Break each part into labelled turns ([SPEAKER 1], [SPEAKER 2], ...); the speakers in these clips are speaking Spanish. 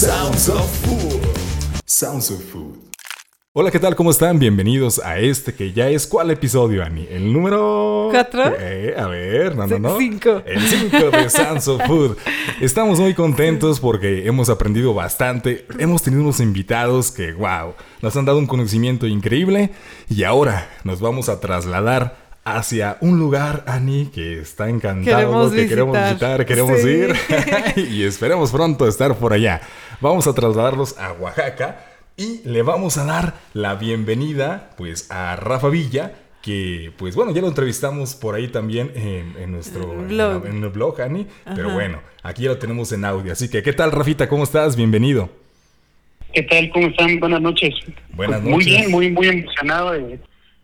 [SPEAKER 1] Sounds of Food. Sounds of Food. Hola, ¿qué tal? ¿Cómo están? Bienvenidos a este que ya es ¿cuál episodio, Ani? El número...
[SPEAKER 2] ¿Cuatro?
[SPEAKER 1] Eh, a ver, no, no, no.
[SPEAKER 2] Cinco.
[SPEAKER 1] El 5 de Sounds of Food. Estamos muy contentos porque hemos aprendido bastante. Hemos tenido unos invitados que, wow, nos han dado un conocimiento increíble. Y ahora nos vamos a trasladar hacia un lugar, Ani, que está encantado,
[SPEAKER 2] Queremos
[SPEAKER 1] que queremos
[SPEAKER 2] visitar.
[SPEAKER 1] queremos
[SPEAKER 2] Sí.
[SPEAKER 1] ir y esperemos pronto estar por allá. Vamos a trasladarlos a Oaxaca y le vamos a dar la bienvenida pues a Rafa Villa, que pues bueno, ya lo entrevistamos por ahí también en, en nuestro
[SPEAKER 2] En blog.
[SPEAKER 1] en el blog, Ani, pero bueno, aquí ya lo tenemos en audio. Así que, ¿qué tal, Rafita? ¿Cómo estás? Bienvenido.
[SPEAKER 3] ¿Qué tal? ¿Cómo están? Buenas noches.
[SPEAKER 1] Buenas
[SPEAKER 3] Pues Muy
[SPEAKER 1] noches.
[SPEAKER 3] bien, muy muy emocionado de,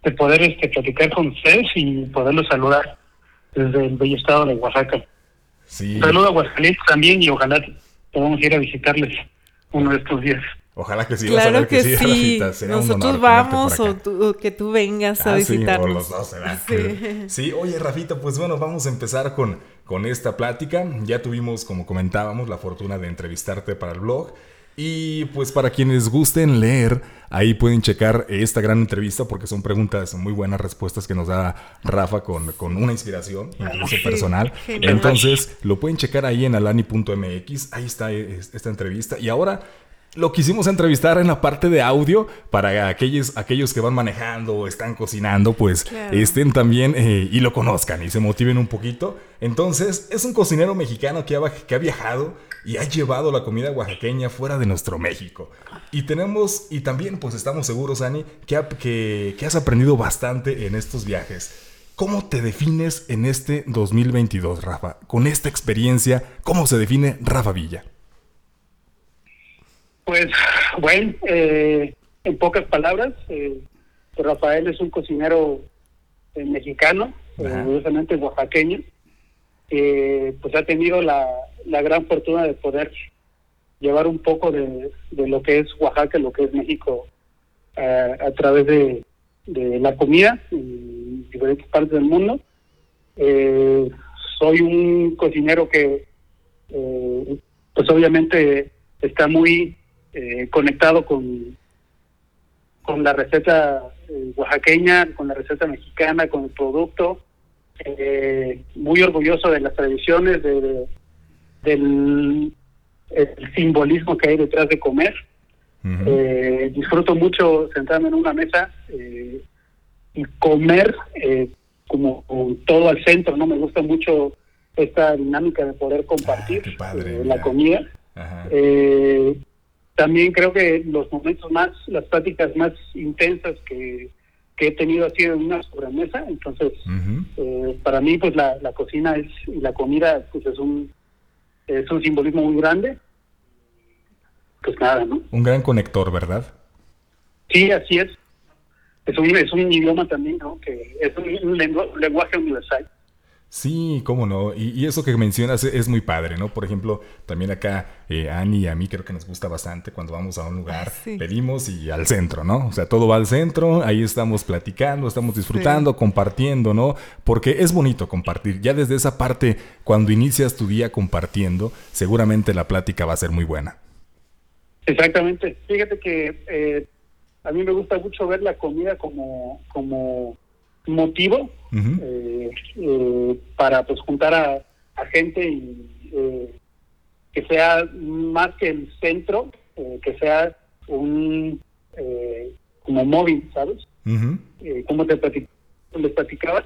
[SPEAKER 3] de poder este, platicar con ustedes y poderlos saludar desde el bello estado de Oaxaca.
[SPEAKER 1] Sí,
[SPEAKER 3] Un saludo a Aguascalientes también y ojalá podamos ir a visitarles uno de estos días.
[SPEAKER 1] ojalá que sí. vas a
[SPEAKER 2] Claro
[SPEAKER 1] ver
[SPEAKER 2] que,
[SPEAKER 1] sí,
[SPEAKER 2] sí. Nosotros vamos o,
[SPEAKER 1] acá.
[SPEAKER 2] tú- o que tú vengas a
[SPEAKER 1] Ah, sí, o
[SPEAKER 2] visitarnos.
[SPEAKER 1] los dos, ¿verdad?
[SPEAKER 2] Sí.
[SPEAKER 1] Sí, oye, Rafita, pues bueno, vamos a empezar con, con esta plática. Ya tuvimos, como comentábamos, la fortuna de entrevistarte para el blog. Y pues para quienes gusten leer, ahí pueden checar esta gran entrevista porque son preguntas muy buenas respuestas que nos da Rafa con, con una inspiración, incluso personal. Entonces, lo pueden checar ahí en alani.mx. Ahí está es- esta entrevista. Y ahora lo quisimos entrevistar en la parte de audio para aquellos, aquellos que van manejando o están cocinando, pues
[SPEAKER 2] Claro.
[SPEAKER 1] estén también eh, y lo conozcan y se motiven un poquito. Entonces, es un cocinero mexicano que ha, que ha viajado y ha llevado la comida oaxaqueña fuera de nuestro México. Y tenemos, y también pues estamos seguros, Ani, que, ha- que, que has aprendido bastante en estos viajes. ¿Cómo te defines en este 2022, Rafa? Con esta experiencia, ¿cómo se define Rafa Villa?
[SPEAKER 3] Pues bueno, eh, en pocas palabras, eh, Rafael es un cocinero eh, mexicano,
[SPEAKER 1] Ajá.
[SPEAKER 3] orgullosamente oaxaqueño, que pues ha tenido la, la gran fortuna de poder llevar un poco de, de lo que es Oaxaca, lo que es México, eh, a través de, de la comida en diferentes partes del mundo. Eh, soy un cocinero que, eh, pues obviamente está muy eh, conectado con, con la receta eh, oaxaqueña, con la receta mexicana, con el producto. Eh, muy orgulloso de las tradiciones, de, de- del el simbolismo que hay detrás de comer. Eh, disfruto mucho sentarme en una mesa eh, y comer como todo al centro, ¿no? Me gusta mucho esta dinámica de poder compartir
[SPEAKER 1] Ah, padre, mira.
[SPEAKER 3] la comida.
[SPEAKER 1] Ajá.
[SPEAKER 3] Eh, también creo que los momentos más, las pláticas más intensas que, que he tenido ha sido en una sobremesa, entonces eh, para mí pues la, la cocina es y la comida pues es un es un simbolismo muy grande. Pues nada, ¿no?
[SPEAKER 1] Un gran conector, ¿verdad?
[SPEAKER 3] Sí, así es. Es un, es un idioma también, ¿no? Que es un, un lengu- lenguaje universal.
[SPEAKER 1] Sí, cómo no. Y, y eso que mencionas es, muy padre, ¿no? Por ejemplo, también acá, eh, Ani y a mí creo que nos gusta bastante cuando vamos a un lugar,
[SPEAKER 2] Sí.
[SPEAKER 1] pedimos y al centro, ¿no? O sea, todo va al centro, ahí estamos platicando, estamos disfrutando, compartiendo, ¿no? Porque es bonito compartir. Ya desde esa parte, cuando inicias tu día compartiendo, seguramente la plática va a ser muy buena.
[SPEAKER 3] Exactamente. Fíjate que eh, a mí me gusta mucho ver la comida como, como motivo eh, eh, para pues juntar a, a gente y eh, que sea más que el centro, eh, que sea un eh, como móvil, ¿sabes? Como te platic- les platicaba,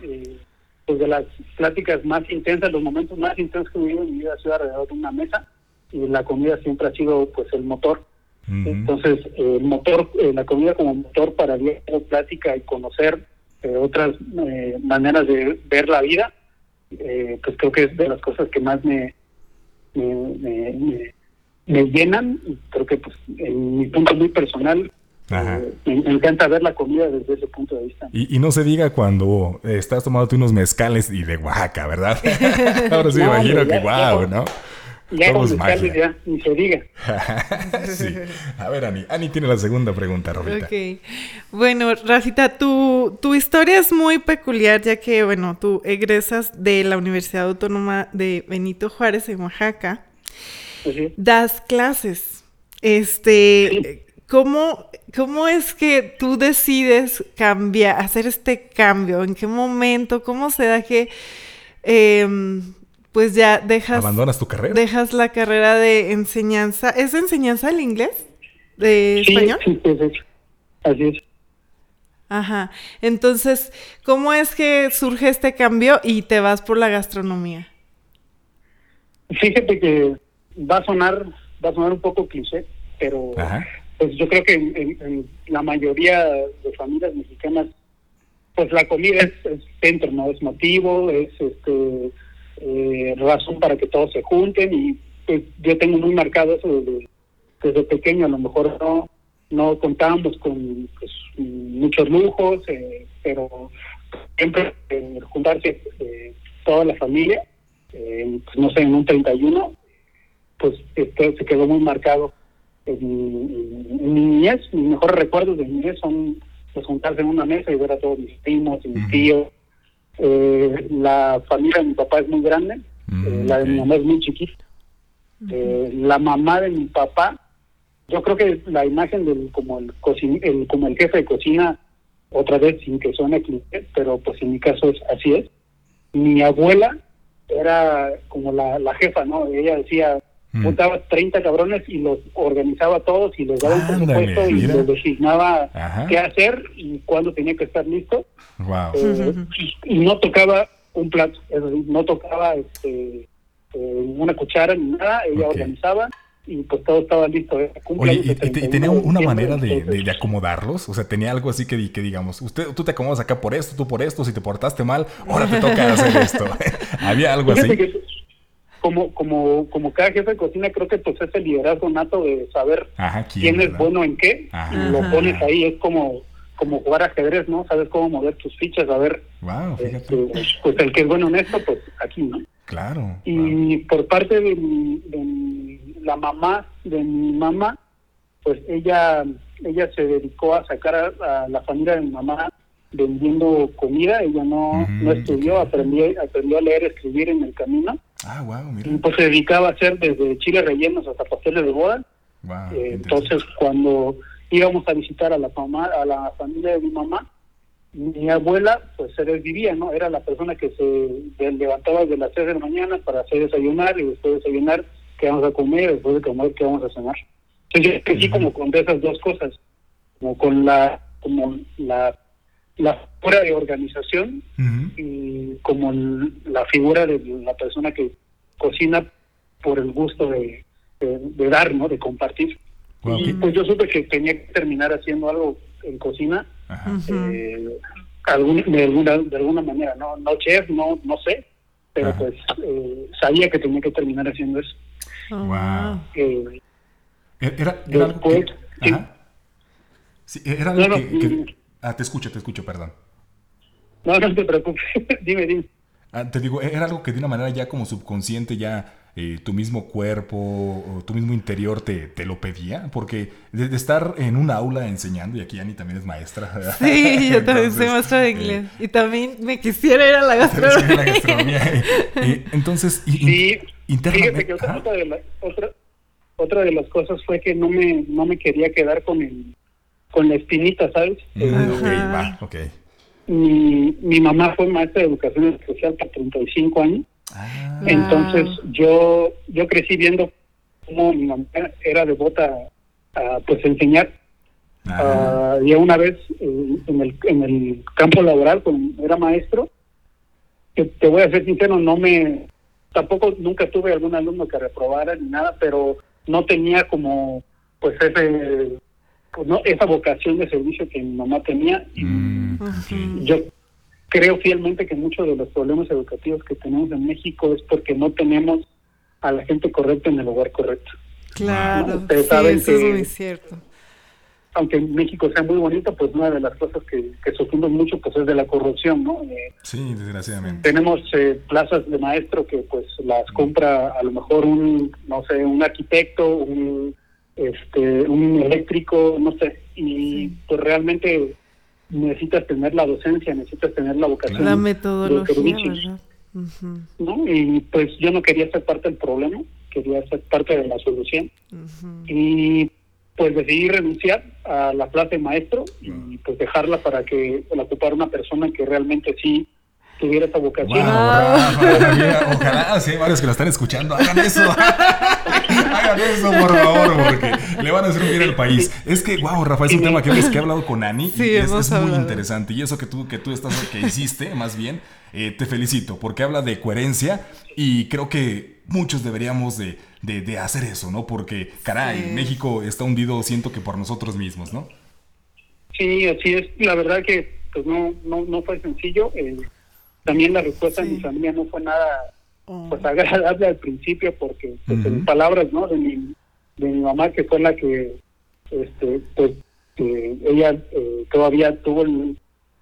[SPEAKER 3] pues de las pláticas más intensas, los momentos más intensos que he vivido en mi vida ha sido alrededor de una mesa y la comida siempre ha sido pues el motor. Entonces, el motor, eh, la comida como motor para diálogo, plática y conocer eh, otras eh, maneras de ver la vida, eh, pues creo que es de las cosas que más me, me, me- me- me llenan y creo que pues en mi punto muy personal
[SPEAKER 1] Ajá.
[SPEAKER 3] eh, me, encanta ver la comida desde ese punto de vista.
[SPEAKER 1] Y, y no se diga cuando estás tomándote unos mezcales y de Oaxaca, ¿verdad? Ahora sí
[SPEAKER 3] No,
[SPEAKER 1] imagino que wow,
[SPEAKER 3] ya.
[SPEAKER 1] ¿no?
[SPEAKER 3] Ya
[SPEAKER 1] Somos magia.
[SPEAKER 3] ya, ni se diga.
[SPEAKER 1] sí. A ver, Ani. Ani tiene la segunda pregunta, Rafita.
[SPEAKER 2] Ok. Bueno, Rafita, tu, tu historia es muy peculiar ya que, bueno, tú egresas de la Universidad Autónoma de Benito Juárez en Oaxaca.
[SPEAKER 3] Sí.
[SPEAKER 2] Das clases Este, ¿cómo, ¿cómo es que tú decides cambiar, hacer este cambio? ¿En qué momento? ¿Cómo se da que em, pues ya dejas...
[SPEAKER 1] Abandonas tu carrera.
[SPEAKER 2] Dejas la carrera de enseñanza. ¿Es enseñanza el inglés? ¿De español?
[SPEAKER 3] Sí, sí, sí, así es.
[SPEAKER 2] Ajá. Entonces, ¿cómo es que surge este cambio y te vas por la gastronomía?
[SPEAKER 3] Fíjate que va a sonar, va a sonar un poco cliché, pero pues yo creo que en, la mayoría de familias mexicanas, pues la comida es, centro, no es motivo, es este eh, razón para que todos se junten y pues yo tengo muy marcado eso desde, desde pequeño, a lo mejor no no contábamos con pues, muchos lujos, eh, pero siempre eh, juntarse eh, toda la familia, pues, no sé, en un 31, pues este, se quedó muy marcado en, mi niñez. Mis mejores recuerdos de mi niñez son pues, juntarse en una mesa y ver a todos mis primos y mis tíos. La familia de mi papá es muy grande, mm, la de mi mamá es muy chiquita. la mamá de mi papá yo creo que la imagen del como el, el como el jefe de cocina otra vez sin que suene cliché, pero pues en mi caso es así es. Mi abuela era como la, la jefa, ¿no? Ella decía. Juntaba 30 cabrones y los organizaba todos y les daba un presupuesto y les designaba qué hacer y cuándo tenía que estar listo.
[SPEAKER 1] Wow.
[SPEAKER 3] Eh, y, no tocaba un plato, es decir, no tocaba este, eh, una cuchara ni nada, ella organizaba y pues todo estaba listo. ¿eh?
[SPEAKER 1] Oye, y, tenía una manera de, acomodarlos? O sea, tenía algo así que, que digamos, usted, tú te acomodas acá por esto, tú por esto, si te portaste mal, ahora te toca hacer esto. ¿Había algo así?
[SPEAKER 3] Como, como, como cada jefe de cocina, creo que pues es el liderazgo nato de saber quién, es bueno en qué, y lo pones ahí, es como como jugar ajedrez, ¿no? Sabes cómo mover tus fichas, a ver,
[SPEAKER 1] wow,
[SPEAKER 3] este, pues el que es bueno en esto, pues aquí, ¿no?
[SPEAKER 1] Claro.
[SPEAKER 3] Y por parte de, la mamá de mi mamá, pues ella ella se dedicó a sacar a, la familia de mi mamá vendiendo comida, ella no, no estudió, aprendió, aprendió a leer, y escribir en el camino.
[SPEAKER 1] Ah, wow, mira.
[SPEAKER 3] Pues se dedicaba a hacer desde chiles rellenos hasta pasteles de boda. Eh, entonces cuando íbamos a visitar a la mamá, a la familia de mi mamá, mi abuela pues se desvivía, ¿no? Era la persona que se levantaba desde las 3 de la mañana para hacer desayunar y después de desayunar qué vamos a comer, después de comer qué vamos a cenar. Entonces yo crecí como con esas dos cosas, como con la como la la figura de organización y como la figura de la persona que cocina por el gusto de, de, dar, ¿no? De compartir. Y pues yo supe que tenía que terminar haciendo algo en cocina eh, de, alguna, de alguna manera, no, no chef, no, no sé, pero pues eh, sabía que tenía que terminar haciendo eso.
[SPEAKER 1] Wow. Eh, era, era algo que, Sí, era algo que, Ah, te escucho, te escucho, perdón.
[SPEAKER 3] No, no te preocupes. dime, dime.
[SPEAKER 1] Ah, te digo, era algo que de una manera ya como subconsciente ya eh, tu mismo cuerpo o tu mismo interior te, te lo pedía? Porque de, estar en un aula enseñando, y aquí Ani también es maestra.
[SPEAKER 2] Sí, yo también soy maestra de eh, inglés. y también me quisiera ir a la gastronomía.
[SPEAKER 3] entonces, sí, fíjate que otra, de la, otra, de las cosas fue que no me, no me quería quedar con el con la espinita, ¿sabes?
[SPEAKER 1] Mm, ok, va, ok.
[SPEAKER 3] Mi, mi mamá fue maestra de educación especial por 35 años Ah. Entonces yo yo crecí viendo cómo mi mamá era devota a pues enseñar. Uh, y una vez en, el, en el campo laboral, cuando era maestro, que te voy a ser sincero, no me, tampoco nunca tuve algún alumno que reprobara ni nada, pero no tenía como, pues ese, pues, no, esa vocación de servicio que mi mamá tenía. Mm, yo creo fielmente que muchos de los problemas educativos que tenemos en México es porque no tenemos a la gente correcta en el lugar correcto.
[SPEAKER 2] Claro, eso es muy cierto.
[SPEAKER 3] Aunque México sea muy bonito, pues una de las cosas que, que sufrimos mucho pues es de la corrupción, ¿no?
[SPEAKER 1] Eh, sí, desgraciadamente.
[SPEAKER 3] Tenemos eh, plazas de maestro que pues las compra a lo mejor un, no sé, un arquitecto, un, este, un eléctrico, no sé, y pues realmente necesitas tener la docencia, necesitas tener la vocación.
[SPEAKER 2] La metodología,
[SPEAKER 3] ¿no? Y pues yo no quería ser parte del problema, quería ser parte de la solución. Y pues decidí renunciar a la plaza de maestro y pues dejarla para que la ocupara una persona que realmente sí tuviera esa vocación.
[SPEAKER 1] ojalá, sí, varios que lo están escuchando, hagan eso. hagan eso, por favor, porque le van a hacer bien al país. Es que, wow, Rafa, es un tema que, que he hablado con Ani y es, muy interesante. Y eso que tú, que tú estás, que hiciste, más bien, eh, te felicito, porque habla de coherencia y creo que muchos deberíamos de, de, hacer eso, ¿no? Porque, caray, México está hundido, siento que por nosotros mismos, ¿no?
[SPEAKER 3] Sí, así es. La verdad que pues no, no, no fue sencillo. Eh, también la respuesta de mi familia no fue nada oh. pues agradable al principio porque pues, en palabras no de mi de mi mamá que fue la que este pues ella eh, todavía tuvo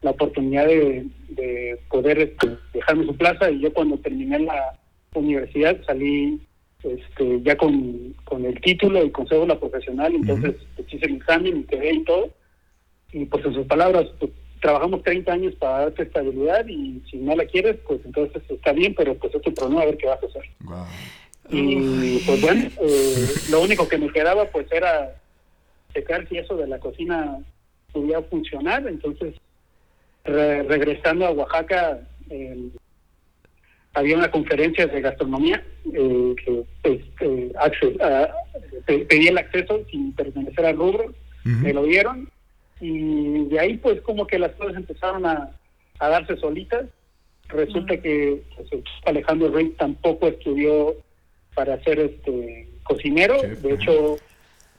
[SPEAKER 3] la oportunidad de, de poder este, dejarme su plaza y yo cuando terminé la universidad salí este ya con, con el título y consejo la profesional entonces pues, hice el examen y quedé y todo. Y pues en sus palabras pues, trabajamos 30 años para darte estabilidad y si no la quieres, pues entonces está bien, pero pues es tu problema a ver qué vas a hacer. Y pues bueno, eh, lo único que me quedaba pues era checar si eso de la cocina podía funcionar, entonces regresando a Oaxaca eh, había una conferencia de gastronomía eh, que pues, pedí el acceso sin pertenecer al rubro, me lo dieron y de ahí pues como que las cosas empezaron a, darse solitas. Resulta que pues, Alejandro Rey tampoco estudió para ser este cocinero, de hecho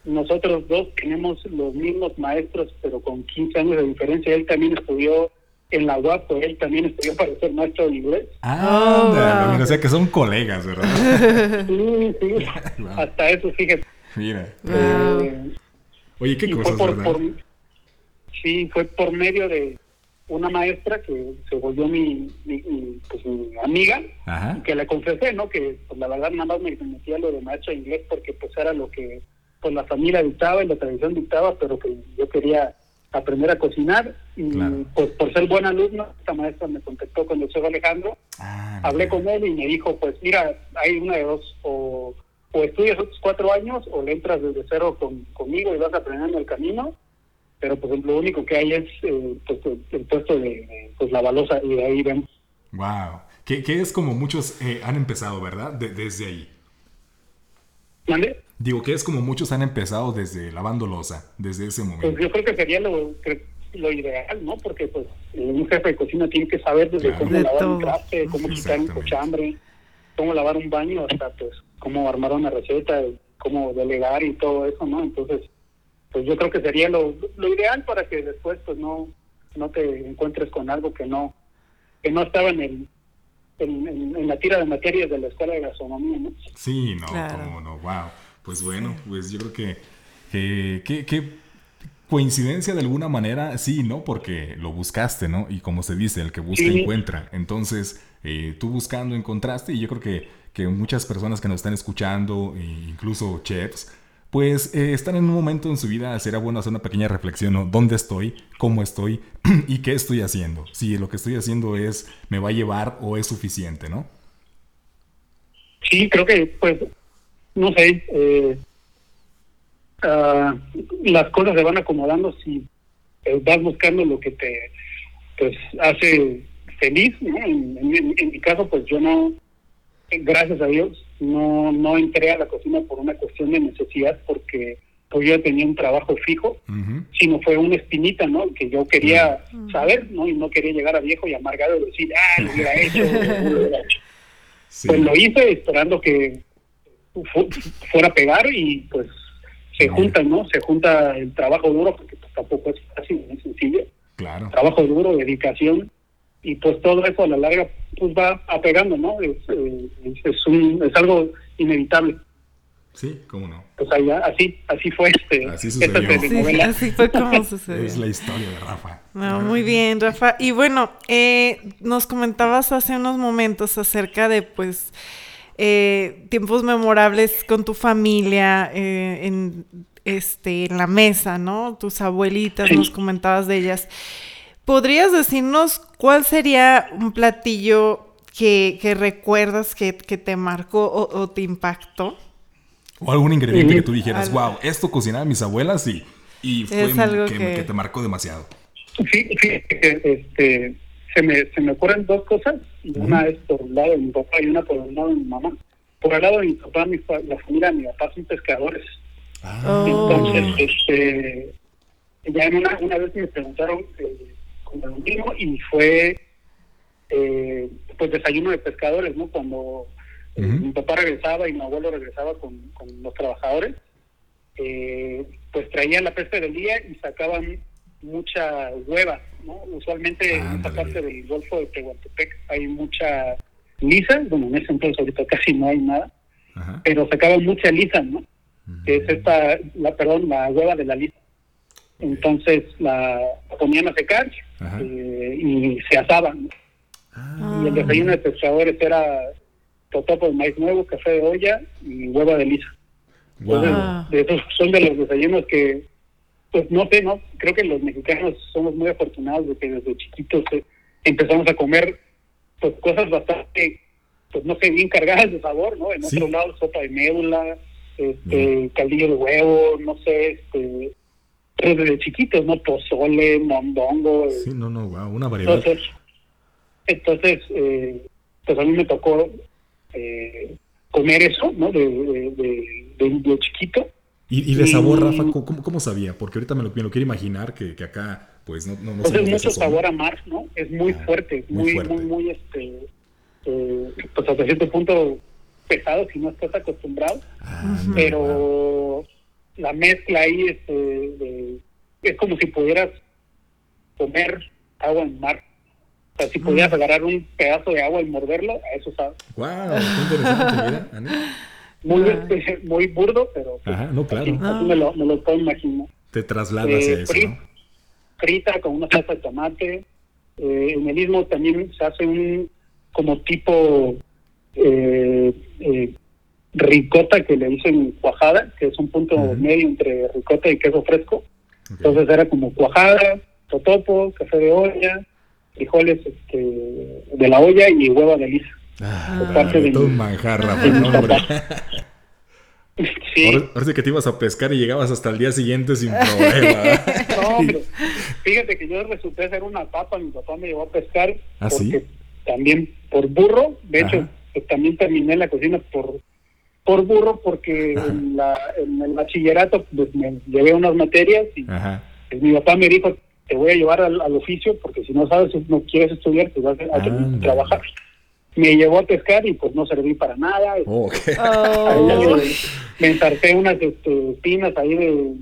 [SPEAKER 3] nosotros dos tenemos los mismos maestros, pero con 15 años de diferencia. Él también estudió en la UAP, él también estudió para ser maestro de inglés.
[SPEAKER 1] Ah, o sea que son colegas, ¿verdad?
[SPEAKER 3] sí, sí, hasta eso, fíjate.
[SPEAKER 1] Mira. Eh, Oye, qué cosas, ¿verdad?
[SPEAKER 3] Sí fue por medio de una maestra que se volvió mi, mi, pues, mi amiga y que le confesé, ¿no? Que pues, la verdad nada más me metía lo de maestro de inglés porque pues era lo que pues la familia dictaba y la tradición dictaba, pero que yo quería aprender a cocinar y pues por ser buen alumno, esta maestra me contactó con el chef Alejandro, ah, hablé con él y me dijo, pues mira, hay una de dos, o, o estudias otros cuatro años o le entras desde cero con, conmigo y vas aprendiendo el camino, pero pues lo único que hay es eh, pues, el puesto de, pues la balosa y de ahí vemos.
[SPEAKER 1] Wow, que, es como muchos eh, han empezado, ¿verdad? desde ahí.
[SPEAKER 3] ¿Mande?
[SPEAKER 1] Digo que es como muchos han empezado desde lavando losa, desde ese momento.
[SPEAKER 3] Pues yo creo que sería lo, lo ideal, ¿no? Porque pues un jefe de cocina tiene que saber desde cómo lavar un traste, cómo quitar un cochambre, cómo lavar un baño, hasta pues cómo armar una receta, cómo delegar y todo eso, ¿no? Entonces pues yo creo que sería lo, ideal para que después pues no no te encuentres con algo que no que no estaba en el en, la tira de materias de la escuela de gastronomía, ¿no?
[SPEAKER 1] Sí, no, no, wow. Pues bueno, pues yo creo que, que, que, coincidencia de alguna manera, sí, ¿no? Porque lo buscaste, ¿no? Y como se dice, el que busca encuentra. Entonces, eh, tú buscando encontraste y yo creo que, que muchas personas que nos están escuchando, e incluso chefs, pues eh, están en un momento en su vida, será bueno hacer una pequeña reflexión, ¿no? ¿Dónde estoy? ¿Cómo estoy? ¿Y qué estoy haciendo? Si lo que estoy haciendo es, me va a llevar o es suficiente, ¿no?
[SPEAKER 3] Sí, creo que, pues, no sé, eh, ah, las cosas se van acomodando si eh, vas buscando lo que te, pues, hace feliz, ¿no? en mi caso, pues yo no, gracias a Dios, no, no entré a la cocina por una cuestión de necesidad, porque pues yo tenía un trabajo fijo, sino fue una espinita, ¿no? Que yo quería saber, ¿no? Y no quería llegar a viejo y amargado y decir, ah, lo hubiera hecho, lo hubiera hecho. Pues lo hice esperando que fuera a pegar y pues se juntan, ¿no? Se junta el trabajo duro, porque pues, tampoco es fácil, no es sencillo.
[SPEAKER 1] Claro.
[SPEAKER 3] Trabajo duro, dedicación, y pues todo eso a la larga pues va apegando, ¿no? Es, eh, es, un, es algo inevitable.
[SPEAKER 1] Sí, cómo no.
[SPEAKER 3] Pues allá, así, así fue este.
[SPEAKER 1] Así sucedió.
[SPEAKER 2] así fue como sucedió.
[SPEAKER 1] Es la historia de Rafa.
[SPEAKER 2] No, muy bien, Rafa. Y bueno, eh, nos comentabas hace unos momentos acerca de, pues, eh, tiempos memorables con tu familia en, este, en la mesa, ¿no? Tus abuelitas, nos comentabas de ellas. ¿Podrías decirnos cuál sería un platillo que, recuerdas que, te marcó o, te impactó?
[SPEAKER 1] O algún ingrediente que tú dijeras, wow, esto cocinaban mis abuelas y, y fue
[SPEAKER 2] Es algo
[SPEAKER 1] que,
[SPEAKER 2] que-
[SPEAKER 1] que te marcó demasiado.
[SPEAKER 3] Sí, sí, que, este, se me, se me ocurren dos cosas. Una es por el lado de mi papá y una por el lado de mi mamá. Por el lado de mi papá, mi, fa- la familia de mi papá son pescadores.
[SPEAKER 1] Ah.
[SPEAKER 3] Entonces, este, ya en una, una vez me preguntaron eh, como lo mismo y fue eh, pues desayuno de pescadores, ¿no? Cuando eh, mi papá regresaba y mi abuelo regresaba con, con los trabajadores, eh, pues traían la pesca del día y sacaban mucha hueva, ¿no? Usualmente en esta parte del Golfo de Tehuantepec hay mucha lisa, bueno, en ese entonces ahorita casi no hay nada,
[SPEAKER 1] Ajá.
[SPEAKER 3] pero sacaban mucha lisa, ¿no? que es esta, la, perdón, la hueva de la lista. Entonces la ponían a secar. Eh, y se asaban.
[SPEAKER 1] Ah,
[SPEAKER 3] Y el desayuno de pescadores era totopo de maíz nuevo, café de olla y hueva de lisa. Entonces,
[SPEAKER 2] Wow.
[SPEAKER 3] de esos son de los desayunos que, pues no sé, ¿no? Creo que los mexicanos somos muy afortunados de que desde chiquitos eh, empezamos a comer pues cosas bastante, pues no sé, bien cargadas de sabor, ¿no? En
[SPEAKER 1] Sí.
[SPEAKER 3] otro lado, sopa de médula, este, caldillo de huevo, no sé, este, pero desde chiquitos, ¿no? Pozole, mondongo, eh,
[SPEAKER 1] Sí, no, no, wow, una variedad.
[SPEAKER 3] entonces, entonces eh, pues a mí me tocó eh, comer eso, ¿no? De, de, de, chiquito.
[SPEAKER 1] Y, y de sabor, Rafa, ¿cómo, cómo- sabía? Porque ahorita me lo, me lo quiero imaginar que, que acá, pues no, no, no de
[SPEAKER 3] mucho sabor a mar, ¿no? Es muy
[SPEAKER 1] Ah,
[SPEAKER 3] fuerte,
[SPEAKER 1] muy
[SPEAKER 3] muy,
[SPEAKER 1] fuerte.
[SPEAKER 3] muy, muy, este, eh, pues hasta cierto punto pesado si no estás acostumbrado,
[SPEAKER 1] Ah, no, wow.
[SPEAKER 3] La mezcla ahí este, de- es como si pudieras comer agua en mar. O sea, si pudieras agarrar un pedazo de agua y morderlo, a eso sabe.
[SPEAKER 1] Wow, qué interesante, mira, Ani.
[SPEAKER 3] Muy,
[SPEAKER 2] Ah.
[SPEAKER 3] este, muy burdo, pero pues,
[SPEAKER 1] Ajá, no, claro.
[SPEAKER 3] así, así me, lo, me lo puedo imaginar.
[SPEAKER 1] Te trasladas
[SPEAKER 3] Eh,
[SPEAKER 1] a eso, ¿no?
[SPEAKER 3] frita con una salsa de tomate. Eh, en el mismo también se hace un como tipo eh, eh, ricota que le dicen cuajada, que es un punto medio entre ricota y queso fresco. Entonces era como cuajada, totopo, café de olla, frijoles este, de la olla y hueva de lisa.
[SPEAKER 1] Ah,
[SPEAKER 3] parte de
[SPEAKER 1] un manjar.
[SPEAKER 3] Sí,
[SPEAKER 1] Ahora, ahora sí que te ibas a pescar y llegabas hasta el día siguiente sin problema.
[SPEAKER 3] no, hombre. Fíjate que yo resulté ser una papa, mi papá me llevó a pescar
[SPEAKER 1] ¿Ah,
[SPEAKER 3] porque
[SPEAKER 1] sí?
[SPEAKER 3] también por burro, de hecho, pues, también terminé la cocina por por burro porque en, la, en el bachillerato pues, me llevé unas materias y pues, mi papá me dijo te voy a llevar al, al oficio porque si no sabes, no quieres estudiar, pues vas a, a tener que
[SPEAKER 1] Ándale.
[SPEAKER 3] trabajar. Me llevó a pescar y pues no serví para nada.
[SPEAKER 1] Oh, ok.
[SPEAKER 2] Oh.
[SPEAKER 3] Ahí, me ensarté unas este, espinas ahí de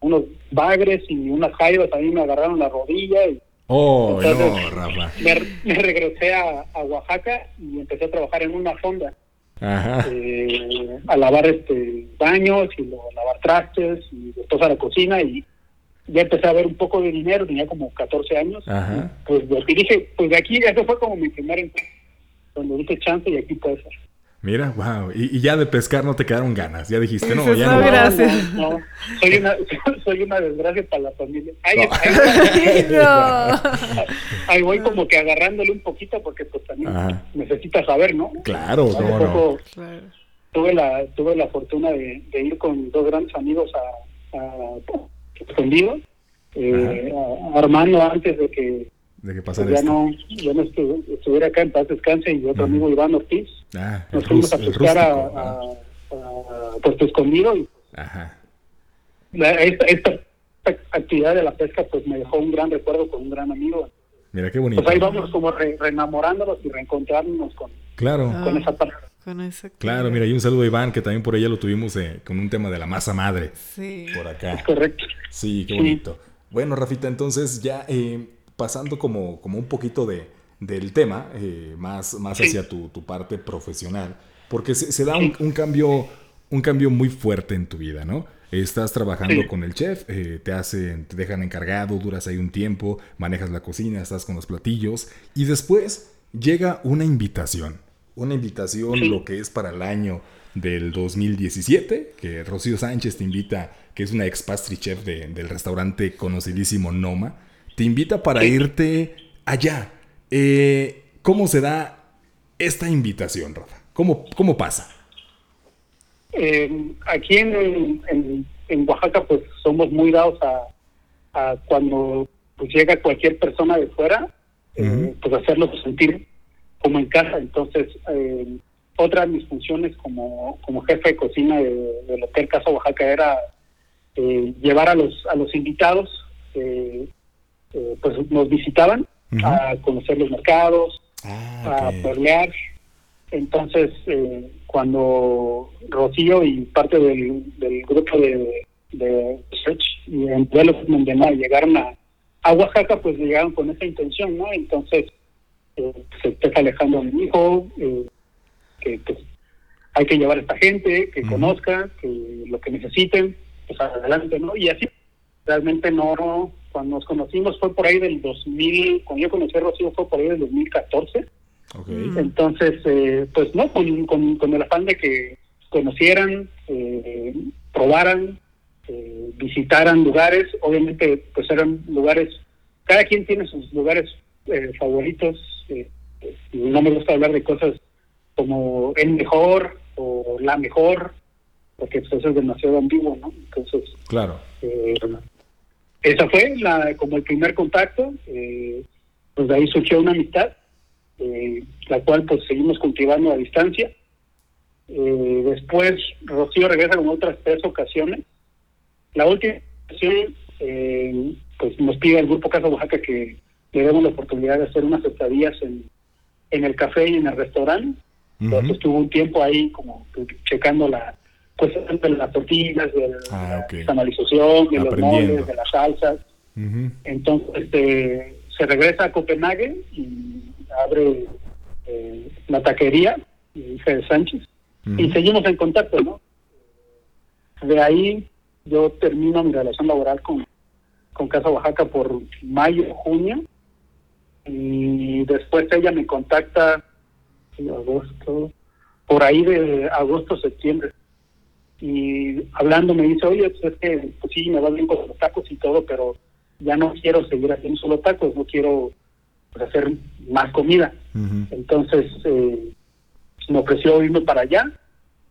[SPEAKER 3] unos bagres y unas jaivas ahí me agarraron la rodilla y
[SPEAKER 1] Oh, no,
[SPEAKER 3] Entonces-
[SPEAKER 1] Rafa.
[SPEAKER 3] me, me regresé a, a Oaxaca y empecé a trabajar en una fonda
[SPEAKER 1] Ajá.
[SPEAKER 3] eh, a lavar este baños y a lavar trastes y después a la cocina y ya empecé a ver un poco de dinero, tenía como 14 años.
[SPEAKER 1] Ajá.
[SPEAKER 3] Pues de aquí dije, pues de aquí, ese fue como mi primer empleo, donde dije chance y aquí puede ser.
[SPEAKER 1] Mira, wow. Y, y ya de pescar no te quedaron ganas. Ya dijiste, no, ya
[SPEAKER 2] no,
[SPEAKER 1] no.
[SPEAKER 2] gracias.
[SPEAKER 3] No, no, soy una, soy una desgracia para la familia. Ahí,
[SPEAKER 1] No.
[SPEAKER 3] ahí-
[SPEAKER 2] No.
[SPEAKER 3] ahí voy como que agarrándole un poquito porque pues también
[SPEAKER 1] Ajá.
[SPEAKER 3] necesitas saber, ¿no?
[SPEAKER 1] Claro,
[SPEAKER 3] Hace
[SPEAKER 1] cómo no.
[SPEAKER 3] poco
[SPEAKER 2] Claro.
[SPEAKER 3] tuve la tuve la fortuna de, de ir con dos grandes amigos a, a escondido eh, a- a Armando antes de que
[SPEAKER 1] De que
[SPEAKER 3] pues,
[SPEAKER 1] pasara
[SPEAKER 3] ya
[SPEAKER 1] esto.
[SPEAKER 3] no ya no estu- estuviera acá en paz descanse y otro
[SPEAKER 1] Ujú.
[SPEAKER 3] amigo Iván Ortiz
[SPEAKER 1] Ah,
[SPEAKER 3] nos fuimos a pescar a, a,
[SPEAKER 1] ah.
[SPEAKER 3] a Puerto Escondido y
[SPEAKER 1] Ajá.
[SPEAKER 3] la- esta, esta actividad de la pesca pues me dejó un gran recuerdo con un gran amigo
[SPEAKER 1] Mira qué bonito.
[SPEAKER 3] pues ahí vamos como re- reenamorándonos y reencontrándonos con,
[SPEAKER 1] Claro.
[SPEAKER 2] Ah.
[SPEAKER 3] con esa parte
[SPEAKER 2] Con esa
[SPEAKER 1] Claro, mira, y un saludo a Iván, que también por ella lo tuvimos eh, con un tema de la masa madre
[SPEAKER 2] Sí.
[SPEAKER 1] por acá.
[SPEAKER 3] correcto
[SPEAKER 1] Sí, qué
[SPEAKER 3] Sí.
[SPEAKER 1] bonito. Bueno, Rafita, entonces ya eh, pasando como, como un poquito de, del tema, eh, más, más
[SPEAKER 3] Sí.
[SPEAKER 1] hacia tu, tu parte profesional, porque se, se da un, un cambio, un cambio muy fuerte en tu vida, ¿no? Estás trabajando
[SPEAKER 3] Sí.
[SPEAKER 1] con el chef, eh, te hacen, te dejan encargado, duras ahí un tiempo, manejas la cocina, estás con los platillos, y después llega una invitación, una invitación
[SPEAKER 3] Sí.
[SPEAKER 1] lo que es para el año del 2017, que Rocío Sánchez te invita, que es una ex pastry chef de- del restaurante conocidísimo Noma, te invita para irte allá. Eh, ¿Cómo se da esta invitación, Rafa? ¿Cómo, cómo pasa?
[SPEAKER 3] eh, aquí en, en, Oaxaca pues somos muy dados a, cuando pues, llega cualquier persona de fuera, eh, pues hacerlo sentir como en casa. Entonces, eh, otra de mis funciones como, como jefe de cocina de, del Hotel Casa Oaxaca era eh, llevar a los, a los invitados, pues nos visitaban a conocer los mercados, ah, a pelear. Entonces, cuando Rocío y parte del, del grupo de, de Search y en donde llegaron a, a Oaxaca, pues llegaron con esa intención, ¿no? Entonces, eh, se está alejando de mi hijo, eh, que pues, hay que llevar a esta gente, que conozca, que lo que necesiten, pues adelante, ¿no? Y así, realmente no, cuando nos conocimos fue por ahí del 2000, cuando yo conocí a Rocío fue por ahí del 2014. Okay. Entonces, eh, pues no, con, con, el afán de que conocieran, eh, probaran, eh, visitaran lugares, obviamente pues eran lugares, cada quien tiene sus lugares eh, favoritos, eh, no me gusta hablar de cosas como el mejor o la mejor, porque pues, eso es demasiado ambiguo, ¿no? Entonces,
[SPEAKER 1] claro.
[SPEAKER 3] Esa fue la como el primer contacto, pues de ahí surgió una amistad, la cual pues seguimos cultivando a distancia. después Rocío regresa con otras tres ocasiones la última ocasión, eh, pues nos pide el Grupo Casa Oaxaca que le demos la oportunidad de hacer unas estadías en, en el café y en el restaurante. Entonces estuvo un tiempo ahí como checando la pues de las tortillas, de la ah, de los moles, de las salsas. Entonces este, se regresa a Copenhague y abre eh, la taquería, de Sánchez, y seguimos en contacto, ¿no? De ahí yo termino mi relación laboral con, con Casa Oaxaca por mayo, junio, y después ella me contacta en agosto, por ahí de agosto, septiembre. Y hablando me dice, oye, pues es que pues sí, me va bien con los tacos y todo, pero ya no quiero seguir haciendo solo tacos, no quiero pues, hacer más comida. Entonces eh, me ofreció irme para allá,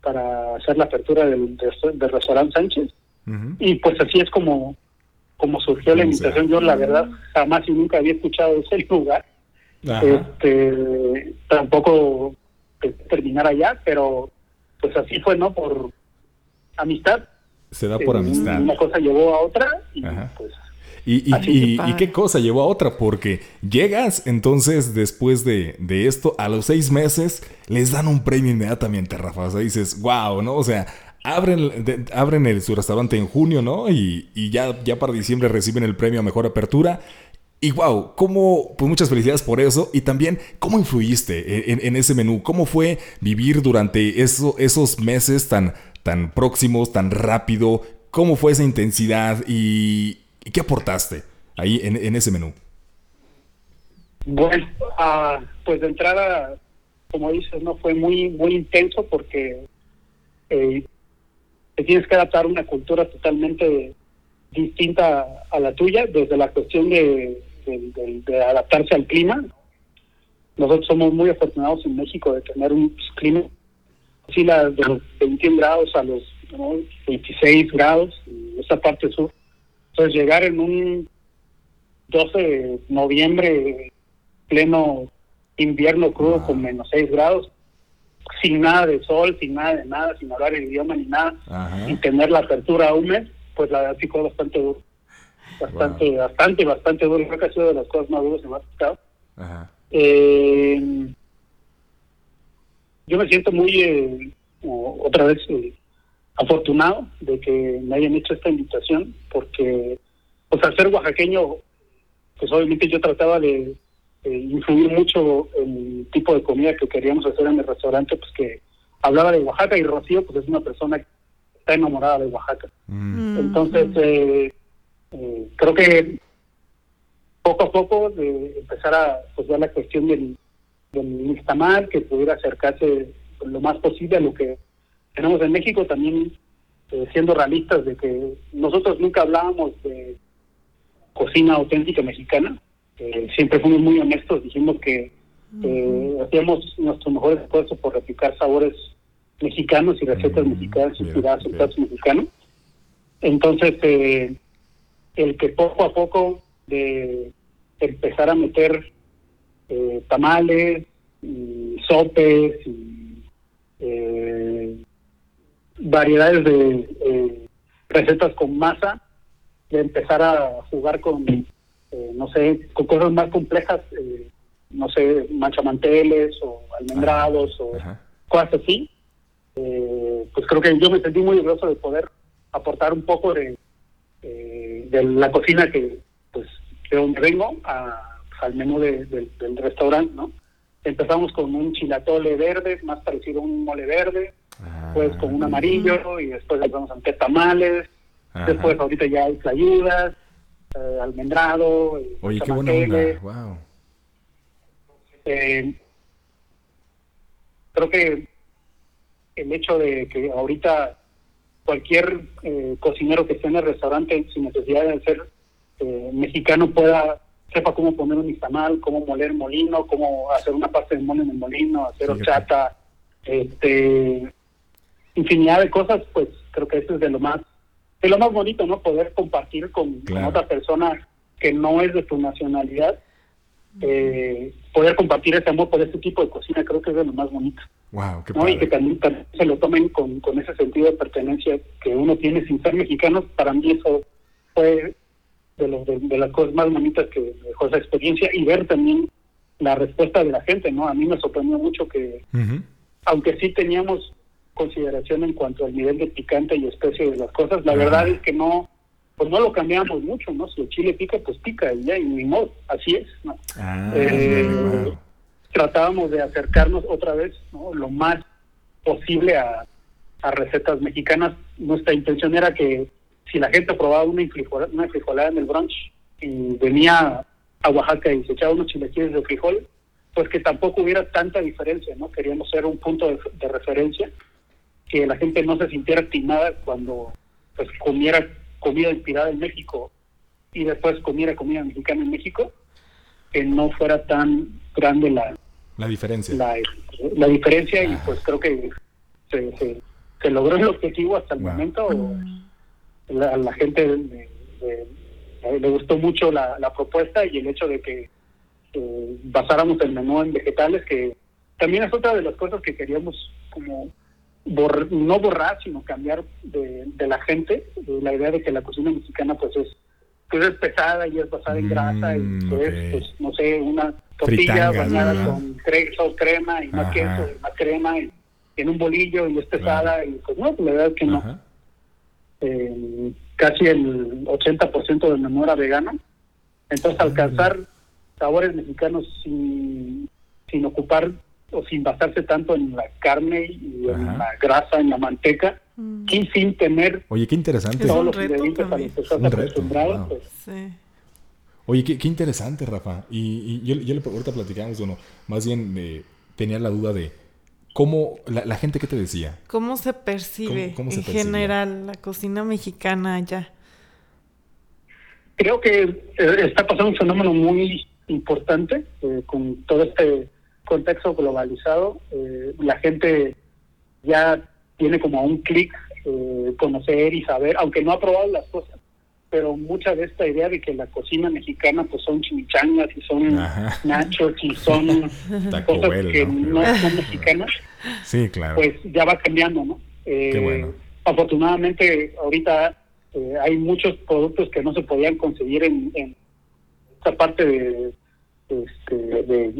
[SPEAKER 3] para hacer la apertura del, del restaurante Sánchez y pues así es como, como surgió la invitación. Yo la verdad jamás y nunca había escuchado ese lugar. Este, tampoco terminar allá, pero pues así fue, ¿no? Por amistad.
[SPEAKER 1] Se da por eh, amistad.
[SPEAKER 3] Una cosa llevó a otra y pues
[SPEAKER 1] y, y, y, qué cosa llevó a otra, porque llegas entonces después de, de, esto, a los seis meses, les dan un premio inmediatamente, Rafa. O sea, dices, wow, ¿no? O sea, abren, abren el, su restaurante en junio, ¿no? Y, ya, ya para diciembre reciben el premio a mejor apertura. Y wow, cómo, pues muchas felicidades por eso. Y también, ¿cómo influiste en, ese menú? ¿Cómo fue vivir durante eso, esos meses tan, tan próximos, tan rápido? ¿Cómo fue esa intensidad y, qué aportaste ahí en, ese menú?
[SPEAKER 3] Bueno, ah, pues de entrada, como dices, no fue muy muy intenso porque eh, te tienes que adaptar a una cultura totalmente distinta a la tuya, desde la cuestión de, adaptarse al clima. Nosotros somos muy afortunados en México de tener un clima así de los 21 grados a los 26 grados, en esta parte sur. Entonces llegar en un 12 de noviembre, pleno invierno crudo con menos 6 grados, sin nada de sol, sin nada de nada, sin hablar el idioma ni nada, y tener la apertura a un mes, pues la verdad sí fue bastante duro. Bastante, bastante, bastante duro. Creo que ha sido de las cosas más duras que me ha tocado. Eh, yo me siento muy, eh, otra vez, eh, afortunado de que me hayan hecho esta invitación, porque, pues al ser oaxaqueño, pues obviamente yo trataba de influir mucho el tipo de comida que queríamos hacer en el restaurante, pues que hablaba de Oaxaca y Rocío pues es una persona que está enamorada de Oaxaca. Mm. Entonces, eh, eh, creo que poco a poco de empezar a pues, ver la cuestión del, del que pudiera acercarse lo más posible a lo que tenemos en México, también eh, siendo realistas de que nosotros nunca hablábamos de cocina auténtica mexicana, eh, siempre fuimos muy honestos, dijimos que eh, hacíamos nuestro mejor esfuerzo por replicar sabores mexicanos y recetas
[SPEAKER 1] Mm,
[SPEAKER 3] mexicanas inspiradas en platos mexicanos. Entonces, eh, el que poco a poco de empezar a meter eh, tamales, y sopes, y, eh, variedades de eh, recetas con masa, de empezar a jugar con, eh, no sé, con cosas más complejas, no sé, manchamanteles o almendrados o
[SPEAKER 1] Ajá.
[SPEAKER 3] cosas así. Pues creo que yo me sentí muy orgulloso de poder aportar un poco de, de la cocina que, pues, de donde vengo a, al menú de- del- del restaurante, ¿no? Empezamos con un chilatole verde, más parecido a un mole verde, después
[SPEAKER 1] Ah,
[SPEAKER 3] con un amarillo y después empezamos a meter tamales,
[SPEAKER 1] Ajá.
[SPEAKER 3] después ahorita ya hay playudas, eh, almendrado, eh,
[SPEAKER 1] Oye, qué buena onda. Wow.
[SPEAKER 3] Eh, creo que el hecho de que ahorita cualquier eh, cocinero que esté en el restaurante sin necesidad de ser eh, mexicano pueda sepa cómo poner un nixtamal, cómo moler molino, cómo hacer una pasta de mole en el molino, hacer horchata, este infinidad de cosas, pues creo que eso es de lo más de lo más bonito, ¿no? Poder compartir con, con
[SPEAKER 1] Claro.
[SPEAKER 3] otra persona que no es de tu nacionalidad eh, poder compartir ese amor por este tipo de cocina creo que es de lo más bonito
[SPEAKER 1] Wow, qué
[SPEAKER 3] ¿no? y que también, también se lo tomen con, con ese sentido de pertenencia que uno tiene sin ser mexicano para mí eso fue de, los, de, de las cosas más bonitas que dejó esa experiencia y ver también la respuesta de la gente no a mí me sorprendió mucho que aunque sí teníamos consideración en cuanto al nivel de picante y especie de las cosas, la verdad es que no, pues no lo cambiamos mucho, ¿no? Si el chile pica, pues pica y ya, y ni modo, así es, ¿no?
[SPEAKER 1] Ah,
[SPEAKER 3] Eh,
[SPEAKER 1] wow.
[SPEAKER 3] Tratábamos de acercarnos otra vez, ¿no? Lo más posible a, a recetas mexicanas. Nuestra intención era que si la gente probaba una frijolada, una frijolada en el brunch y venía a Oaxaca y se echaba unos chilequiles de frijol, pues que tampoco hubiera tanta diferencia, ¿no? Queríamos ser un punto de, de referencia, que la gente no se sintiera timada cuando pues comiera comida inspirada en México y después comiera comida mexicana en México, que no fuera tan grande la,
[SPEAKER 1] La diferencia.
[SPEAKER 3] la, la diferencia y pues creo que se, se, se logró el objetivo hasta el
[SPEAKER 1] Wow.
[SPEAKER 3] momento. La, la gente le, le- le gustó mucho la, la propuesta y el hecho de que eh, basáramos el menú en vegetales, que también es otra de las cosas que queríamos como no borrar, sino cambiar de, de la gente, la idea de que la cocina mexicana pues es pues es pesada y es basada en grasa y
[SPEAKER 1] Mm,
[SPEAKER 3] pues,
[SPEAKER 1] ok.
[SPEAKER 3] pues no sé, una tortilla
[SPEAKER 1] Fritangas,
[SPEAKER 3] bañada
[SPEAKER 1] ¿verdad?
[SPEAKER 3] con crema y más
[SPEAKER 1] Ajá.
[SPEAKER 3] queso y más crema y en un bolillo y es pesada y pues no, la verdad es que no. Eh, casi el 80% del menú era vegano. Entonces alcanzar sabores mexicanos sin, sin ocupar o sin basarse tanto en la carne y en la grasa, en la manteca,
[SPEAKER 2] Mm,
[SPEAKER 3] y sin tener
[SPEAKER 1] Oye, qué interesante.
[SPEAKER 2] Es
[SPEAKER 3] todos los ingredientes a los que estás acostumbrado,
[SPEAKER 1] wow.
[SPEAKER 3] pues,
[SPEAKER 2] Sí.
[SPEAKER 1] Oye, qué, qué interesante, Rafa. Y, y yo, yo le ahorita platicamos, bueno, más bien eh, tenía la duda de cómo la, la gente que te decía.
[SPEAKER 2] ¿Cómo se percibe
[SPEAKER 1] ¿Cómo- cómo se
[SPEAKER 2] en general la cocina mexicana allá?
[SPEAKER 3] creo que eh, está pasando un fenómeno muy importante eh, con todo este contexto globalizado. Eh, la gente ya tiene como a un clic eh, conocer y saber, aunque no ha probado las cosas, pero mucha de esta idea de que la cocina mexicana pues son chimichangas y son
[SPEAKER 1] Ajá.
[SPEAKER 3] nachos y son
[SPEAKER 1] Taco
[SPEAKER 3] cosas
[SPEAKER 1] Bell,
[SPEAKER 3] que
[SPEAKER 1] ¿no?
[SPEAKER 3] no son mexicanas
[SPEAKER 1] Sí, claro.
[SPEAKER 3] pues ya va cambiando, ¿no? Eh,
[SPEAKER 1] Qué bueno.
[SPEAKER 3] Afortunadamente, ahorita eh, hay muchos productos que no se podían conseguir en, en esta parte de, este, de, de-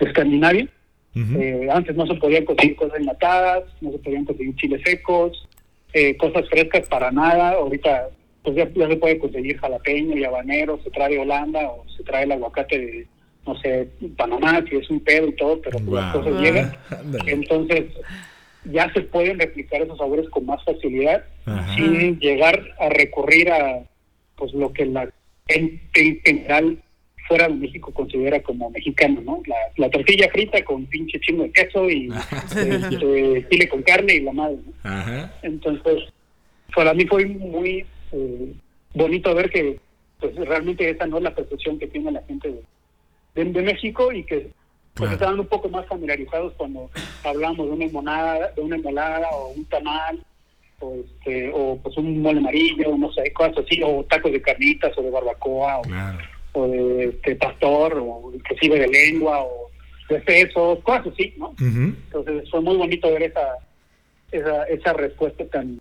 [SPEAKER 3] de Escandinavia. Eh, antes no se podían conseguir cosas enlatadas, no se podían conseguir chiles secos, eh, cosas frescas para nada. Ahorita pues ya, ya se puede conseguir jalapeño y habanero, se trae de Holanda o se trae el aguacate de, no sé, Panamá, si es un pedo y todo, pero pues las cosas llegan.
[SPEAKER 1] Ándale.
[SPEAKER 3] Entonces, ya se pueden replicar esos sabores con más facilidad
[SPEAKER 1] Ajá.
[SPEAKER 3] sin llegar a recurrir a pues lo que la gente en general fuera de México considera como mexicano, ¿no? La, la tortilla frita con pinche chingo de queso y este, chile con carne y la madre, ¿no?
[SPEAKER 1] Ajá.
[SPEAKER 3] Entonces, para mí fue muy eh, bonito ver que pues realmente esa no es la percepción que tiene la gente de, de- de México y que pues
[SPEAKER 1] Claro.
[SPEAKER 3] estaban un poco más familiarizados cuando hablamos de una emolada, de una emolada o un tamal o este o pues un mole amarillo, no sé, cosas así, o tacos de carnitas o de barbacoa o,
[SPEAKER 1] Claro.
[SPEAKER 3] o de este, pastor o inclusive de lengua o de sesos, cosas así, ¿no?
[SPEAKER 1] Ujú.
[SPEAKER 3] Entonces fue muy bonito ver esa esa, esa respuesta tan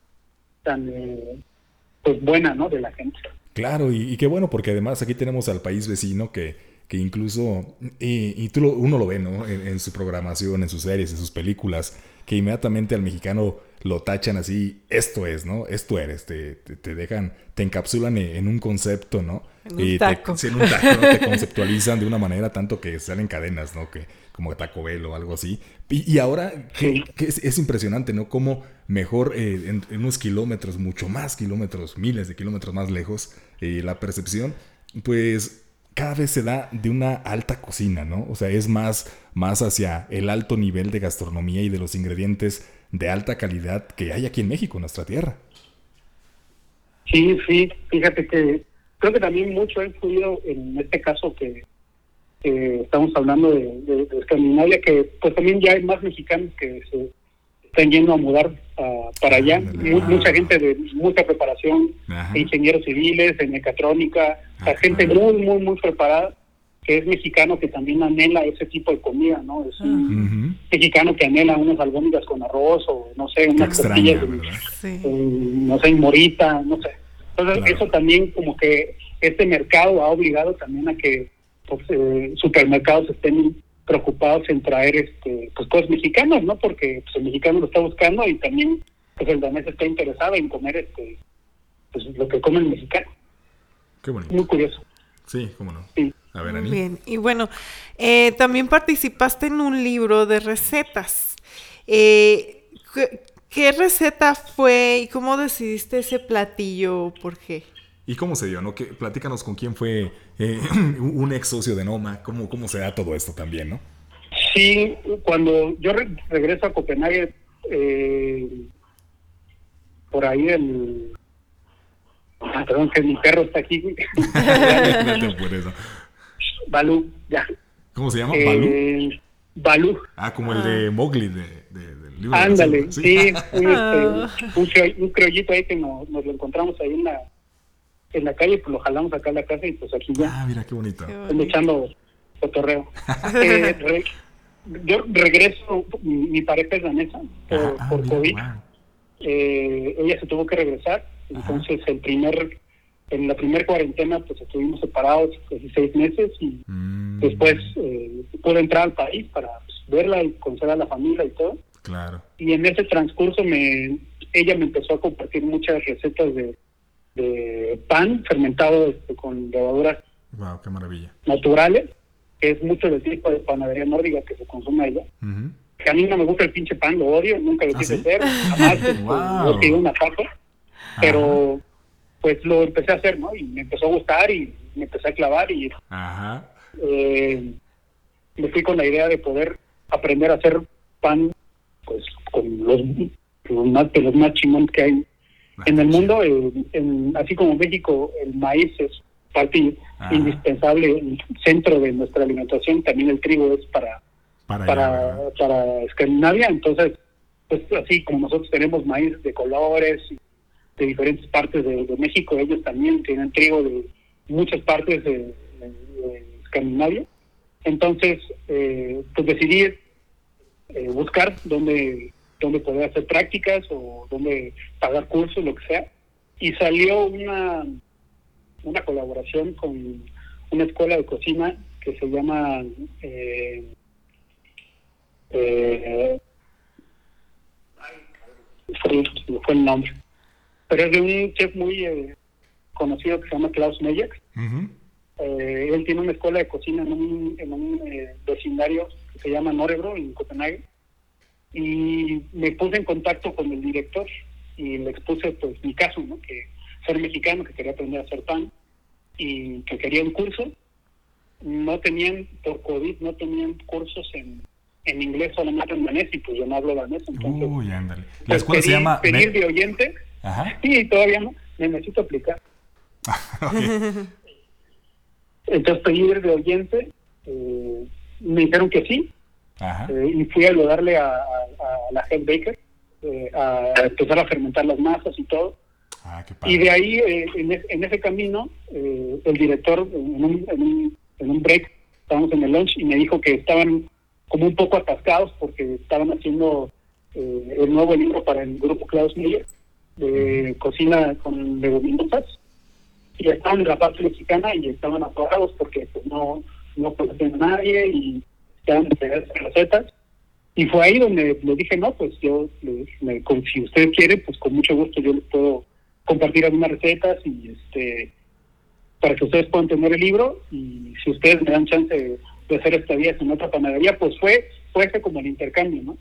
[SPEAKER 3] tan eh, pues buena, ¿no? De la gente.
[SPEAKER 1] Claro, y, y qué bueno, porque además aquí tenemos al país vecino que, que incluso, y, y tú lo- uno lo ve, ¿no? En, en su programación, en sus series, en sus películas, que inmediatamente al mexicano lo tachan así, esto es, ¿no? Esto eres, te, te, te dejan, te encapsulan en, en un concepto, ¿no?
[SPEAKER 2] En un
[SPEAKER 1] Y te-
[SPEAKER 2] taco.
[SPEAKER 1] sí, en un taco, ¿no? Te conceptualizan de una manera tanto que salen cadenas, ¿no? Que como Taco Bell o algo así. Y, y ahora que, es, es impresionante, ¿no? Como mejor eh, en, en unos kilómetros, mucho más kilómetros, miles de kilómetros más lejos, eh, la percepción, pues cada vez se da de una alta cocina, ¿no? O sea, es más, más hacia el alto nivel de gastronomía y de los ingredientes de alta calidad que hay aquí en México, en nuestra tierra.
[SPEAKER 3] Sí, sí, fíjate que creo que también mucho ha influido en este caso que, que estamos hablando de, de- de Escandinavia, que pues también ya hay más mexicanos que se están yendo a mudar para allá. Mu- mucha gente de mucha preparación,
[SPEAKER 1] Ajá.
[SPEAKER 3] ingenieros civiles, de mecatrónica, o sea,
[SPEAKER 1] Ah,
[SPEAKER 3] gente
[SPEAKER 1] claro.
[SPEAKER 3] muy, muy, muy preparada, que es mexicano que también anhela ese tipo de comida, ¿no? Es un mexicano que anhela unas albóndigas con arroz o, no sé, unas
[SPEAKER 1] extraña,
[SPEAKER 3] tortillas.
[SPEAKER 2] Sí.
[SPEAKER 3] en, no sé, en Morita, no sé. Entonces,
[SPEAKER 1] Claro.
[SPEAKER 3] eso también como que este mercado ha obligado también a que pues, eh, supermercados estén preocupados en traer este pues cosas mexicanas, ¿no? Porque pues, el mexicano lo está buscando y también pues el danés está interesado en comer este pues lo que come el mexicano.
[SPEAKER 1] Qué bonito.
[SPEAKER 3] Muy curioso.
[SPEAKER 1] Sí, cómo no.
[SPEAKER 3] Sí.
[SPEAKER 1] A ver, Ani.
[SPEAKER 2] bien. Y bueno, eh, también participaste en un libro de recetas. Eh, ¿qué, qué receta fue y cómo decidiste ese platillo? ¿Por qué?
[SPEAKER 1] ¿Y cómo se dio? ¿no? Que, platícanos con quién fue eh, un ex socio de Noma, cómo, cómo se da todo esto también, ¿no?
[SPEAKER 3] Sí, cuando yo re- regreso a Copenhague, eh, por ahí el... Ah, perdón, que mi perro está aquí.
[SPEAKER 1] por eso.
[SPEAKER 3] Balú, ya.
[SPEAKER 1] ¿Cómo se llama? ¿Balú?
[SPEAKER 3] Eh, Balú,
[SPEAKER 1] Ah, como el de Mowgli de, de- del libro
[SPEAKER 3] ándale,
[SPEAKER 1] ¿sí?
[SPEAKER 3] sí, un,
[SPEAKER 2] Ah.
[SPEAKER 3] este, un, un criollito ahí que nos, nos lo encontramos ahí en la en la calle, pues lo jalamos acá a la casa y pues aquí ya,
[SPEAKER 1] Ah, mira qué bonito.
[SPEAKER 2] Qué bonito.
[SPEAKER 3] echando cotorreo. Eh, re- yo regreso, mi, mi pareja es danesa por,
[SPEAKER 1] Ajá, ah,
[SPEAKER 3] por
[SPEAKER 1] mira,
[SPEAKER 3] COVID.
[SPEAKER 1] wow.
[SPEAKER 3] eh, ella se tuvo que regresar, entonces el primer, en la primera cuarentena pues estuvimos separados casi seis meses y
[SPEAKER 1] Mm,
[SPEAKER 3] después eh, pude entrar al país para pues, verla y conocer a la familia y todo.
[SPEAKER 1] Claro.
[SPEAKER 3] Y en ese transcurso me ella me empezó a compartir muchas recetas de, de pan fermentado este, con levaduras
[SPEAKER 1] Wow, qué maravilla.
[SPEAKER 3] naturales, que es mucho del tipo de panadería nórdica que se consume allá. Que a mí no me gusta el pinche pan, lo odio, nunca lo
[SPEAKER 1] ¿Ah,
[SPEAKER 3] quise
[SPEAKER 1] sí?
[SPEAKER 3] hacer, jamás este,
[SPEAKER 1] Wow.
[SPEAKER 3] no he sido una papa, pero pues lo empecé a hacer, ¿no? Y me empezó a gustar y me empecé a clavar y
[SPEAKER 1] Ajá.
[SPEAKER 3] eh, me fui con la idea de poder aprender a hacer pan pues con los, los más de los más chingones que hay en el mundo en- así como México el maíz es parte
[SPEAKER 1] Ajá.
[SPEAKER 3] indispensable el centro de nuestra alimentación también el trigo es para
[SPEAKER 1] Para,
[SPEAKER 3] para para Escandinavia entonces pues así como nosotros tenemos maíz de colores de diferentes partes de, de México ellos también tienen trigo de muchas partes de, de- de Escandinavia. Entonces eh, pues decidí eh, buscar dónde dónde poder hacer prácticas o dónde pagar cursos lo que sea. Y salió una una colaboración con una escuela de cocina que se llama eh, eh, fue, el nombre. Pero es de un chef muy eh, conocido que se llama Klaus Meyer. Eh, él tiene una escuela de cocina en un, en un eh, vecindario que se llama Norebro, en Copenhague. Y me puse en contacto con el director y le expuse pues mi caso, ¿no? que ser mexicano, que quería aprender a hacer pan y que quería un curso. No tenían, por COVID, no tenían cursos en, en inglés, solamente en danés, y pues yo no hablo danés. Entonces,
[SPEAKER 1] Uy, ándale. La
[SPEAKER 3] pues,
[SPEAKER 1] escuela se
[SPEAKER 3] pedí-
[SPEAKER 1] llama...
[SPEAKER 3] Pedir
[SPEAKER 1] Me-
[SPEAKER 3] de oyente,
[SPEAKER 1] Ajá.
[SPEAKER 3] y todavía no, me necesito aplicar. Entonces pedir de oyente, eh, me dijeron que sí, eh, y fui a ayudarle a, la head baker eh, a empezar a fermentar las masas y todo. Ah, y de ahí, eh, en, ese camino, el director, en un, en, un, break, estábamos en el lunch y me dijo que estaban como un poco atascados porque estaban haciendo el nuevo libro para el grupo Klaus Meyer de cocina con leguminosas. Y estaban en la parte mexicana y estaban atorados porque pues, no no conocían a nadie y de recetas. Y fue ahí donde le dije no pues yo me, si usted quiere pues con mucho gusto yo les puedo compartir algunas recetas y este para que ustedes puedan tener el libro. Y si ustedes me dan chance de, hacer esta vida en otra panadería pues fue fue ese como el intercambio no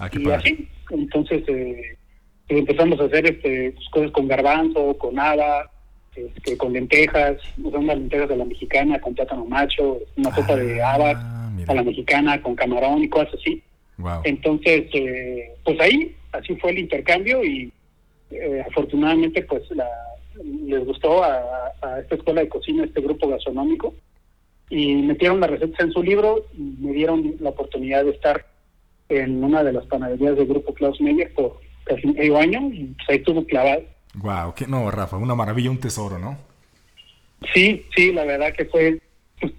[SPEAKER 3] ah, y así entonces eh, empezamos a hacer este pues, cosas con garbanzo con haba este, con lentejas, unas lentejas de la mexicana con plátano macho, una sopa de ah, a la mexicana con camarón y cosas así. Entonces, eh, pues ahí, así fue el intercambio y eh, afortunadamente pues la, les gustó a, esta escuela de cocina, este grupo gastronómico y metieron las recetas en su libro y me dieron la oportunidad de estar en una de las panaderías del grupo Klaus Meyer por casi medio año y pues ahí estuvo clavado.
[SPEAKER 1] Wow, que no, Rafa, una maravilla, un tesoro, ¿no?
[SPEAKER 3] Sí, sí, la verdad que fue,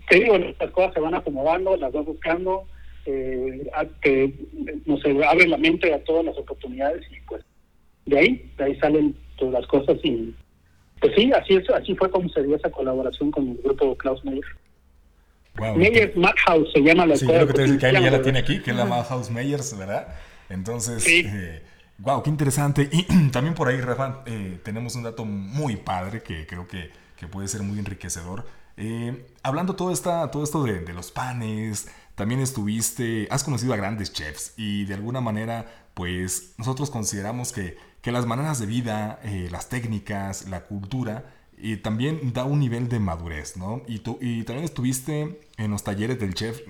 [SPEAKER 3] te digo, estas cosas se van acomodando, las vas buscando, eh, te, no sé, abre la mente a todas las oportunidades y pues de ahí, de ahí salen todas las cosas y pues sí, así es, así fue como se dio esa colaboración con el grupo Klaus Meyer. Wow, Meyers Madhouse se llama la
[SPEAKER 1] Sí, creo que te decir que ya la tiene aquí, que es la Madhouse Meyers, ¿verdad? Entonces, sí. eh, Wow, qué interesante. Y también por ahí, Rafa, eh, tenemos un dato muy padre que creo que, puede ser muy enriquecedor. Eh, hablando todo, esta, todo esto de, los panes, también estuviste, has conocido a grandes chefs y de alguna manera, pues nosotros consideramos que, las maneras de vida, eh, las técnicas, la cultura, también da un nivel de madurez, ¿no? Y, tú, y también estuviste en los talleres del chef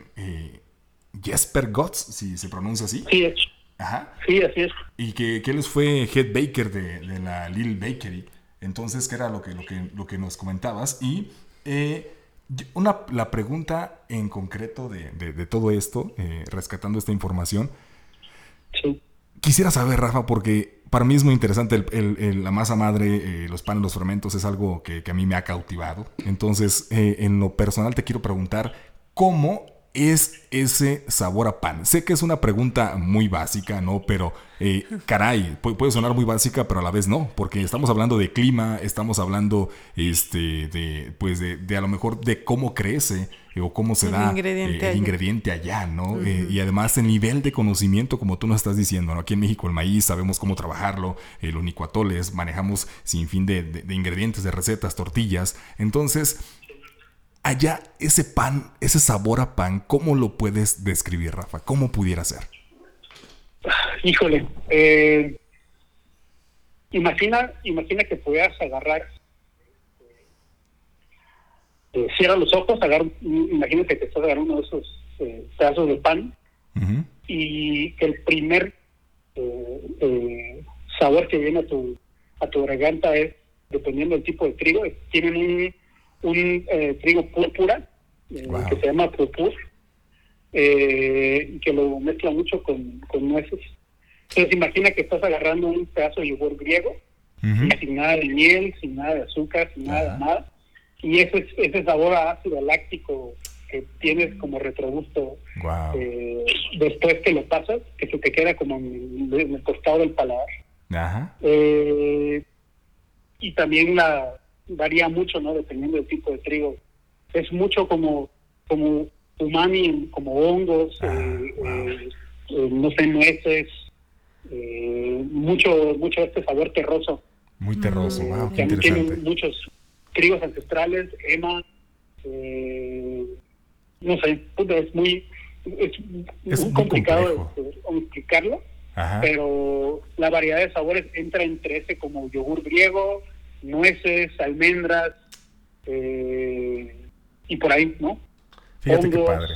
[SPEAKER 1] Jesper Gotts, si se pronuncia así.
[SPEAKER 3] Sí, Ajá. Sí, así es.
[SPEAKER 1] Y que, que él fue head baker de, la Little Bakery. Entonces, que era lo que, lo que, lo que nos comentabas. Y eh, una, la pregunta en concreto de, de, todo esto, eh, rescatando esta información. Sí. Quisiera saber, Rafa, porque para mí es muy interesante el, la masa madre, eh, los panes, los fermentos, es algo que, que, a mí me ha cautivado. Entonces, en lo personal te quiero preguntar, ¿cómo es ese sabor a pan? Sé que es una pregunta muy básica, ¿no? Pero, eh, caray, puede sonar muy básica, pero a la vez no, porque estamos hablando de clima, estamos hablando, este, de, pues, de, a lo mejor de cómo crece eh, o cómo se da eh, el ingrediente allá, ¿no? y además el nivel de conocimiento, como tú nos estás diciendo, ¿no? Aquí en México el maíz, sabemos cómo trabajarlo, el unicuatoles, manejamos sin fin de, de ingredientes, de recetas, tortillas. Entonces, allá ese pan, ese sabor a pan, ¿cómo lo puedes describir, Rafa? ¿Cómo pudiera ser?
[SPEAKER 3] Híjole, eh, imagina, imagina que pudieras agarrar, eh, cierra los ojos, agarra, imagínate que estás agarrando uno de esos eh, pedazos de pan y que el primer sabor que viene a tu, a tu garganta es, dependiendo del tipo de trigo, tienen un un eh, trigo púrpura eh, que se llama purpur, eh, que lo mezcla mucho con, nueces. Entonces imagina que estás agarrando un pedazo de yogur griego, sin nada de miel, sin nada de azúcar, sin nada de nada. Y ese, ese sabor ácido láctico que tienes como retrogusto después que lo pasas, que se te queda como en, el costado del paladar. y también la, varía mucho, ¿no? Dependiendo del tipo de trigo. Es mucho como, como umami, como hongos, ah, eh, eh, eh, no sé, nueces, mucho, mucho este sabor terroso.
[SPEAKER 1] Muy terroso, mm. wow,
[SPEAKER 3] qué Tienen muchos trigos ancestrales, ema, no sé, es muy, es, muy complicado explicarlo, pero la variedad de sabores entra entre ese como yogur griego, nueces, almendras eh, y por ahí, ¿no?
[SPEAKER 1] Fíjate qué padre.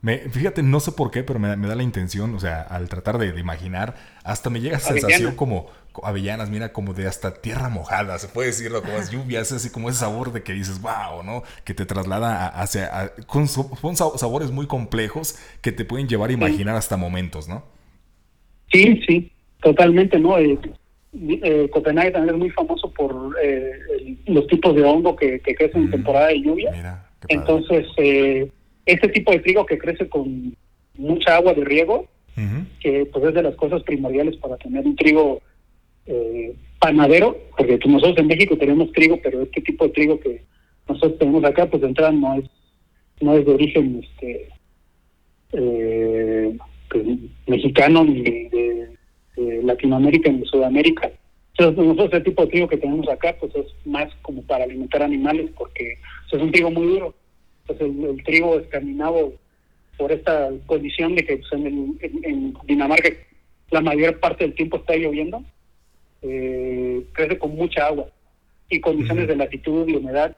[SPEAKER 1] Me, fíjate, no sé por qué, pero me, da la intención, o sea, al tratar de, imaginar, hasta me llega esa sensación como avellanas, mira, como de hasta tierra mojada, se puede decirlo, como es lluvia, es así como ese sabor de que dices, wow, ¿no? Que te traslada hacia, con, sabores muy complejos que te pueden llevar a imaginar hasta momentos, ¿no?
[SPEAKER 3] Sí, sí, totalmente, ¿no? Eh, eh, Copenhague también es muy famoso por eh, los tipos de hongo que, crecen en mm. temporada de lluvia. Entonces, eh, este tipo de trigo que crece con mucha agua de riego, que pues es de las cosas primordiales para tener un trigo eh, panadero, porque pues, nosotros en México tenemos trigo, pero este tipo de trigo que nosotros tenemos acá, pues de entrada no es, no es de origen este eh, pues, mexicano ni de, Latinoamérica ni de Sudamérica. Entonces nosotros este tipo de trigo que tenemos acá, pues es más como para alimentar animales, porque es un trigo muy duro. Pues el, trigo escandinavo, por esta condición de que pues, en, Dinamarca la mayor parte del tiempo está lloviendo, eh, crece con mucha agua y condiciones de latitud y humedad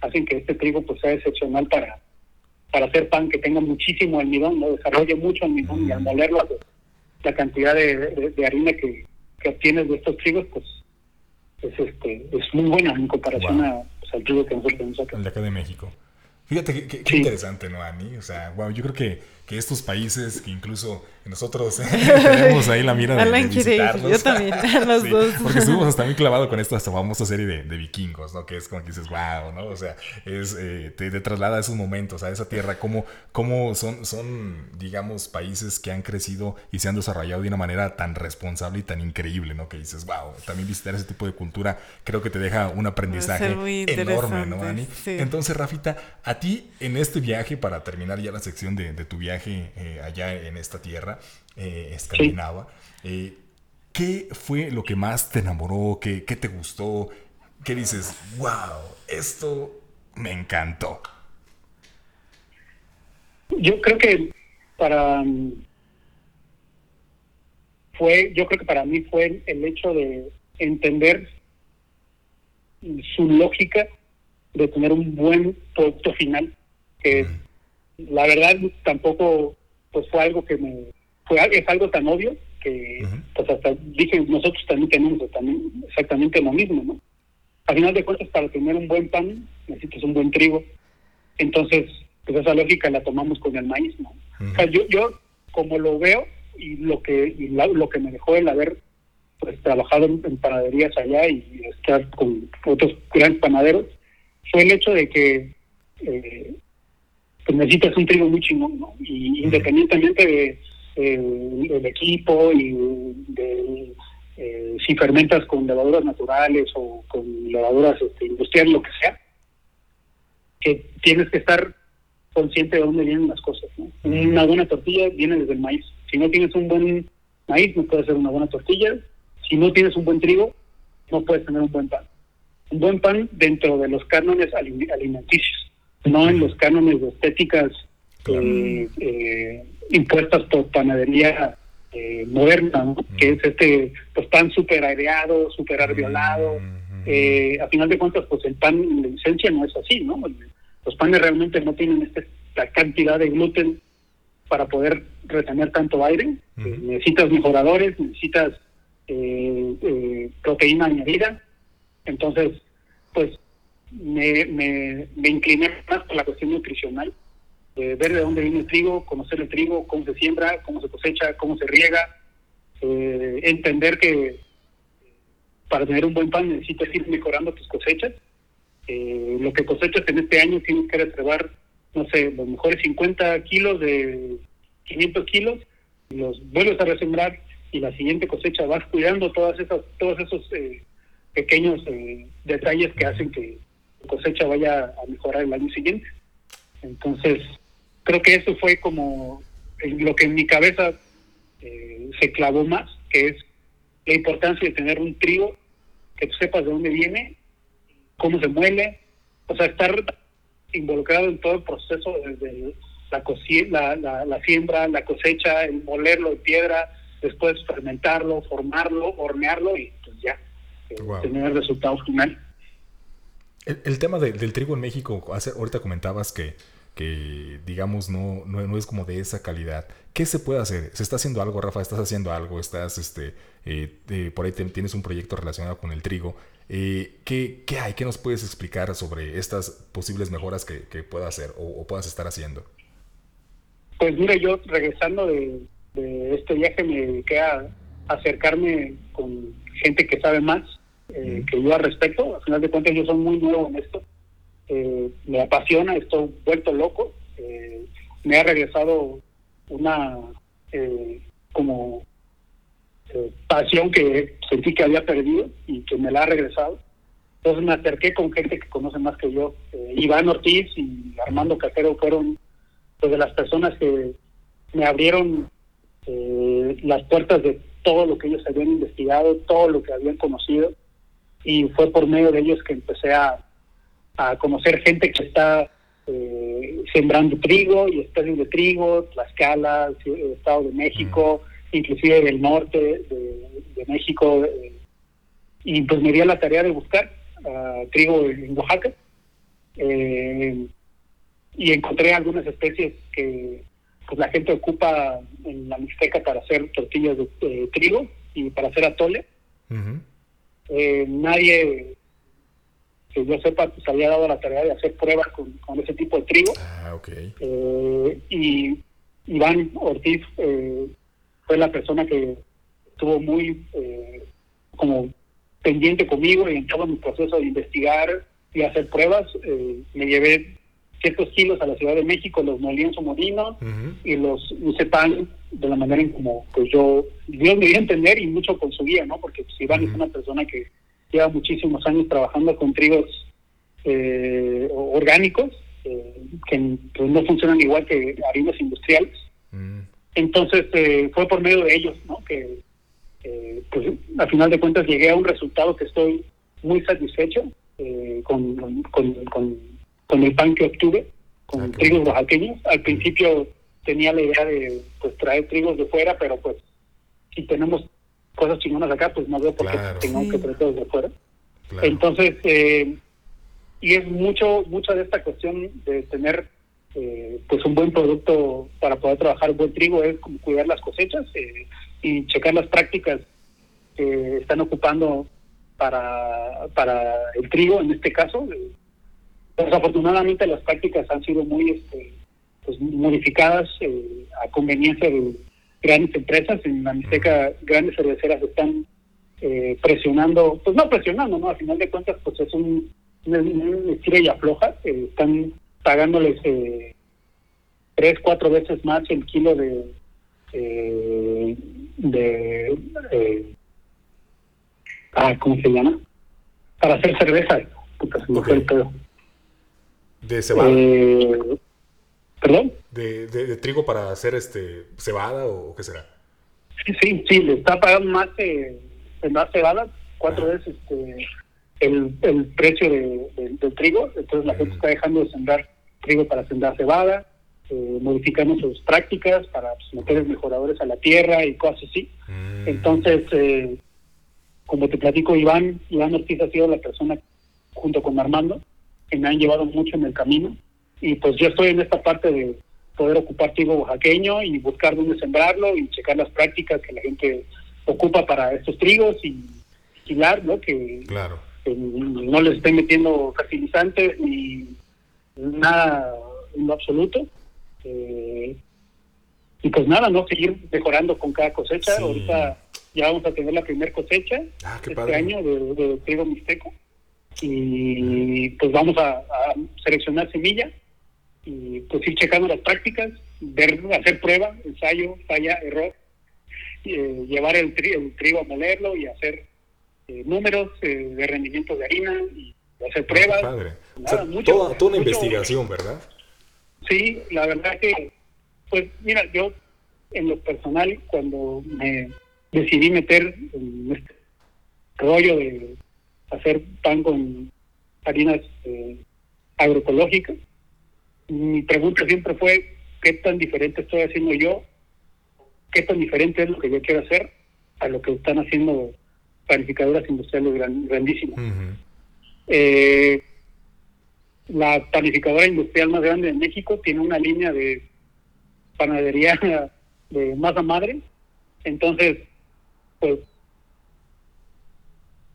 [SPEAKER 3] hacen que este trigo pues sea excepcional para para hacer pan que tenga muchísimo almidón, no desarrolle mucho almidón y al molerlo pues, la cantidad de, harina que, obtienes de estos trigos pues es este es muy buena en comparación a, pues, al trigo que nosotros tenemos acá.
[SPEAKER 1] El de acá de México. Fíjate qué, interesante, ¿no, Ani? O sea, wow, yo creo que, que estos países que incluso nosotros tenemos ahí la mira de, de visitarlos.
[SPEAKER 2] Yo también, los dos.
[SPEAKER 1] Porque estuvimos hasta muy clavado con esta famosa serie de, de, vikingos, ¿no? Que es como que dices, wow, ¿no? O sea, es, eh, te, traslada a esos momentos, a esa tierra, cómo, cómo son, son, digamos, países que han crecido y se han desarrollado de una manera tan responsable y tan increíble, ¿no? Que dices, wow, también visitar ese tipo de cultura creo que te deja un aprendizaje enorme, ¿no, Ani? Entonces, Rafita, a ti en este viaje, para terminar ya la sección de, de tu viaje eh, allá en esta tierra, eh, escandinava. Eh, ¿Qué fue lo que más te enamoró? ¿Qué, ¿Qué te gustó? ¿Qué dices? ¡Wow! Esto me encantó.
[SPEAKER 3] Yo creo que para fue, yo creo que para mí fue el hecho de entender su lógica de tener un buen producto final, que la verdad tampoco pues fue algo que me es algo tan obvio que pues hasta dije nosotros también tenemos también exactamente lo mismo no al final de cuentas para tener un buen pan necesitas un buen trigo. Entonces pues esa lógica la tomamos con el maíz no o sea, yo yo como lo veo y lo que y lo que me dejó el haber pues trabajado en, panaderías allá y estar con otros grandes panaderos fue el hecho de que eh, pues necesitas un trigo muy chingón, ¿no? Y independientemente de el equipo y de eh, si fermentas con levaduras naturales o con levaduras este, industriales, lo que sea, que tienes que estar consciente de dónde vienen las cosas. Una buena tortilla viene desde el maíz. Si no tienes un buen maíz, no puedes hacer una buena tortilla. Si no tienes un buen trigo, no puedes tener un buen pan. Un buen pan dentro de los cánones alimenticios, no en los cánones de estéticas eh, eh, impuestas por panadería eh, moderna, que es este pues pan súper aireado, súper arviolado. Eh, a final de cuentas, pues el pan en esencia no es así, ¿no? Los panes realmente no tienen esta cantidad de gluten para poder retener tanto aire. Eh, necesitas mejoradores, necesitas proteína añadida. Entonces, pues me, me, incliné más por la cuestión nutricional ver de dónde viene el trigo, conocer el trigo, cómo se siembra, cómo se cosecha, cómo se riega, eh, entender que para tener un buen pan necesitas ir mejorando tus cosechas. Eh, lo que cosechas en este año tienes que reservar, no sé, los mejores 50 kilos de 500 kilos, los vuelves a resembrar y la siguiente cosecha vas cuidando todas esas, todos esos eh, pequeños detalles que hacen que cosecha vaya a mejorar el año siguiente. Entonces, creo que eso fue como lo que en mi cabeza eh, se clavó más, que es la importancia de tener un trigo, que tú sepas de dónde viene, cómo se muele, o sea, estar involucrado en todo el proceso desde la, la, la, siembra, la cosecha, el molerlo en piedra, después fermentarlo, formarlo, hornearlo y pues ya, eh, tener el resultado final.
[SPEAKER 1] El, tema del trigo en México, hace, ahorita comentabas que digamos, no, no, no, es como de esa calidad. ¿Qué se puede hacer? ¿Se está haciendo algo, Rafa? ¿Estás haciendo algo? ¿Estás, este, eh, por ahí tienes un proyecto relacionado con el trigo? Eh, ¿qué, ¿qué, hay? ¿Qué nos puedes explicar sobre estas posibles mejoras que, pueda hacer o, puedas estar haciendo?
[SPEAKER 3] Pues mira, yo regresando de, este viaje me dediqué a acercarme con gente que sabe más eh, que yo al respecto. Al final de cuentas yo soy muy nuevo en esto. Eh, me apasiona, estoy vuelto loco. Eh, me ha regresado una como pasión que sentí que había perdido y que me la ha regresado. Entonces me acerqué con gente que conoce más que yo. Iván Ortiz y Armando Cajero fueron pues, de las personas que me abrieron las puertas de todo lo que ellos habían investigado, todo lo que habían conocido y fue por medio de ellos que empecé a, conocer gente que está eh, sembrando trigo y especies de trigo, Tlaxcala, Estado de México, inclusive del norte de, México, eh, y pues me di a la tarea de buscar ah, trigo en Oaxaca. Eh, y encontré algunas especies que pues la gente ocupa en la Mixteca para hacer tortillas de trigo y para hacer atole. Eh, nadie que yo sepa pues había dado la tarea de hacer pruebas con, ese tipo de trigo.
[SPEAKER 1] Ah, okay.
[SPEAKER 3] Eh, y Iván Ortiz eh, fue la persona que estuvo muy como pendiente conmigo y en todo mi proceso de investigar y hacer pruebas. me llevé ciertos kilos a la Ciudad de México, los molí en su molino y los hice pan de la manera en como pues yo, Dios me dio a entender y mucho con su guía, ¿no? Porque pues, Iván es una persona que lleva muchísimos años trabajando con trigos eh, orgánicos, eh, que pues, no funcionan igual que harinas industriales. Entonces eh, fue por medio de ellos, ¿no? Que pues a final de cuentas llegué a un resultado que estoy muy satisfecho con, con, con con el pan que obtuve, con ah, trigos oaxaqueños. Al principio tenía la idea de pues traer trigos de fuera, pero pues si tenemos cosas chingonas acá, pues no veo por qué tengamos que traer de fuera. Entonces, eh, y es mucho, mucha de esta cuestión de tener eh, pues un buen producto para poder trabajar un buen trigo, es como cuidar las cosechas eh, y checar las prácticas que están ocupando para, para el trigo en este caso, Desafortunadamente las prácticas han sido muy este, pues, modificadas eh, a conveniencia de grandes empresas. En la Mixteca grandes cerveceras están eh, presionando, pues no presionando, ¿no? A final de cuentas pues es un, una, estira y afloja. Eh, están pagándoles tres, cuatro veces más el kilo de... de ah, ¿Cómo se llama? Para hacer cerveza. Puta, se me fue el pedo.
[SPEAKER 1] ¿De cebada?
[SPEAKER 3] Eh, ¿Perdón?
[SPEAKER 1] De, de, trigo para hacer este cebada o qué será?
[SPEAKER 3] Sí, sí, sí, le está pagando más, eh, más cebada, cuatro veces este, el, el precio de, del trigo. Entonces la gente está dejando de sembrar trigo para sembrar cebada, eh, modificando sus prácticas para pues, meter mejoradores a la tierra y cosas así. Mm. Entonces, eh, como te platico, Iván, Iván Ortiz ha sido la persona, junto con Armando, que me han llevado mucho en el camino. Y pues yo estoy en esta parte de poder ocupar trigo oaxaqueño y buscar dónde sembrarlo y checar las prácticas que la gente ocupa para estos trigos y vigilar, ¿no? Que,
[SPEAKER 1] claro.
[SPEAKER 3] no les estén metiendo fertilizantes ni nada en lo absoluto. Eh, y pues nada, ¿no? Seguir mejorando con cada cosecha. Ahorita ya vamos a tener la primera cosecha
[SPEAKER 1] ah,
[SPEAKER 3] este año de, de trigo mixteco y pues vamos a, seleccionar semilla y pues ir checando las prácticas, ver, hacer prueba, ensayo, falla, error, eh, llevar el, trigo a molerlo y hacer eh, números eh, de rendimiento de harina y hacer pruebas.
[SPEAKER 1] toda, una investigación, ¿verdad?
[SPEAKER 3] Sí, la verdad que, pues mira, yo en lo personal, cuando me decidí meter en este rollo de hacer pan con harinas eh, agroecológicas. Mi pregunta siempre fue, ¿qué tan diferente estoy haciendo yo? ¿Qué tan diferente es lo que yo quiero hacer a lo que están haciendo panificadoras industriales grandísimas? Eh, la panificadora industrial más grande de México, tiene una línea de panadería de masa madre. Entonces, pues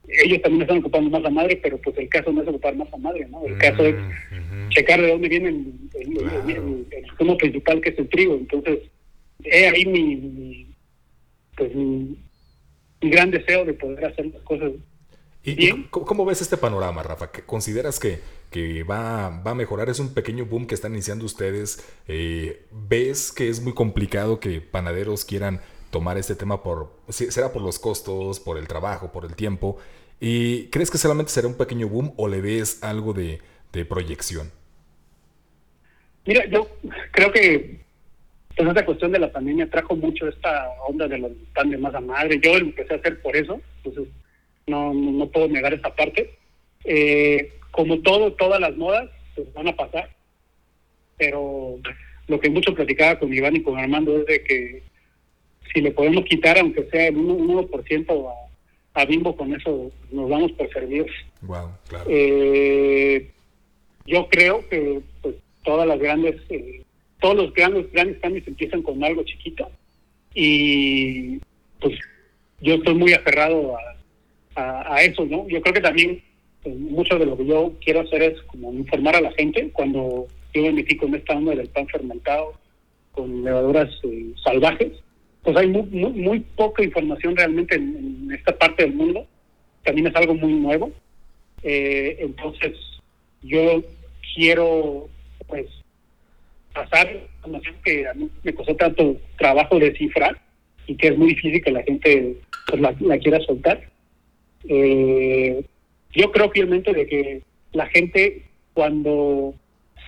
[SPEAKER 3] ellos también están ocupando masa madre, pero pues el caso no es ocupar masa madre, ¿no? El caso es checar de dónde viene el, el, principal que es el trigo. Entonces, he ahí mi, pues mi, gran deseo de poder hacer las cosas
[SPEAKER 1] ¿Y, cómo ves este panorama, Rafa? ¿Consideras que, que va, va, a mejorar? ¿Es un pequeño boom que están iniciando ustedes? Eh, ¿Ves que es muy complicado que panaderos quieran tomar este tema por, será por los costos, por el trabajo, por el tiempo? ¿Y crees que solamente será un pequeño boom o le ves algo de, proyección?
[SPEAKER 3] Mira, yo creo que pues esta cuestión de la pandemia trajo mucho esta onda de los pan de masa madre. Yo empecé a hacer por eso, entonces no, no, puedo negar esa parte. Eh, como todo, todas las modas pues, van a pasar, pero lo que mucho platicaba con Iván y con Armando es de que si le podemos quitar, aunque sea el 1%, a, a Bimbo, con eso nos vamos por servir.
[SPEAKER 1] Wow, claro.
[SPEAKER 3] Eh, yo creo que pues todas las grandes, eh, todos los grandes, grandes cambios empiezan con algo chiquito y pues yo estoy muy aferrado a, a, eso, ¿no? Yo creo que también pues, mucho de lo que yo quiero hacer es como informar a la gente cuando yo me metí con esta onda del pan fermentado con levaduras eh, salvajes, pues hay muy, muy, poca información realmente en, esta parte del mundo, también es algo muy nuevo, eh, entonces yo quiero pues pasar información que a mí me costó tanto trabajo descifrar y que es muy difícil que la gente pues, la, quiera soltar. Eh, yo creo fielmente de que la gente cuando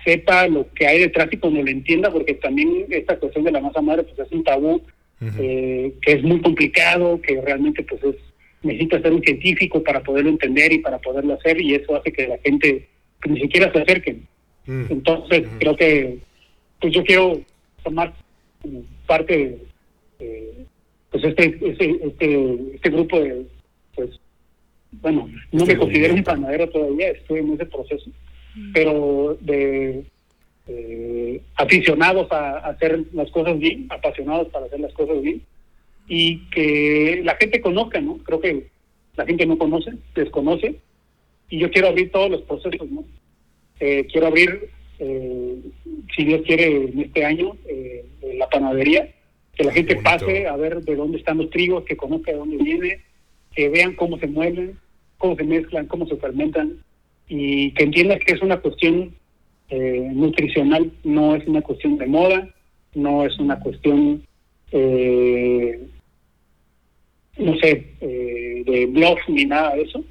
[SPEAKER 3] sepa lo que hay detrás y cuando lo entienda, porque también esta cuestión de la masa madre pues es un tabú eh, que es muy complicado, que realmente pues es necesita ser un científico para poderlo entender y para poderlo hacer y eso hace que la gente ni siquiera se acerquen. Mm. Entonces, creo que pues yo quiero tomar parte de pues este, este, este, este grupo de, pues, bueno, no me considero un panadero todavía, estoy en ese proceso, mm. pero de aficionados a, hacer las cosas bien, apasionados para hacer las cosas bien, y que la gente conozca, ¿no? Creo que la gente no conoce, desconoce, y yo quiero abrir todos los procesos, ¿no? Eh, quiero abrir, eh, si Dios quiere, en este año, eh, la panadería, que la gente pase a ver de dónde están los trigos, que conozca de dónde viene, que vean cómo se mueven, cómo se mezclan, cómo se fermentan, y que entiendan que es una cuestión nutricional, no es una cuestión de moda, no es una cuestión, no sé, de blog ni nada de eso.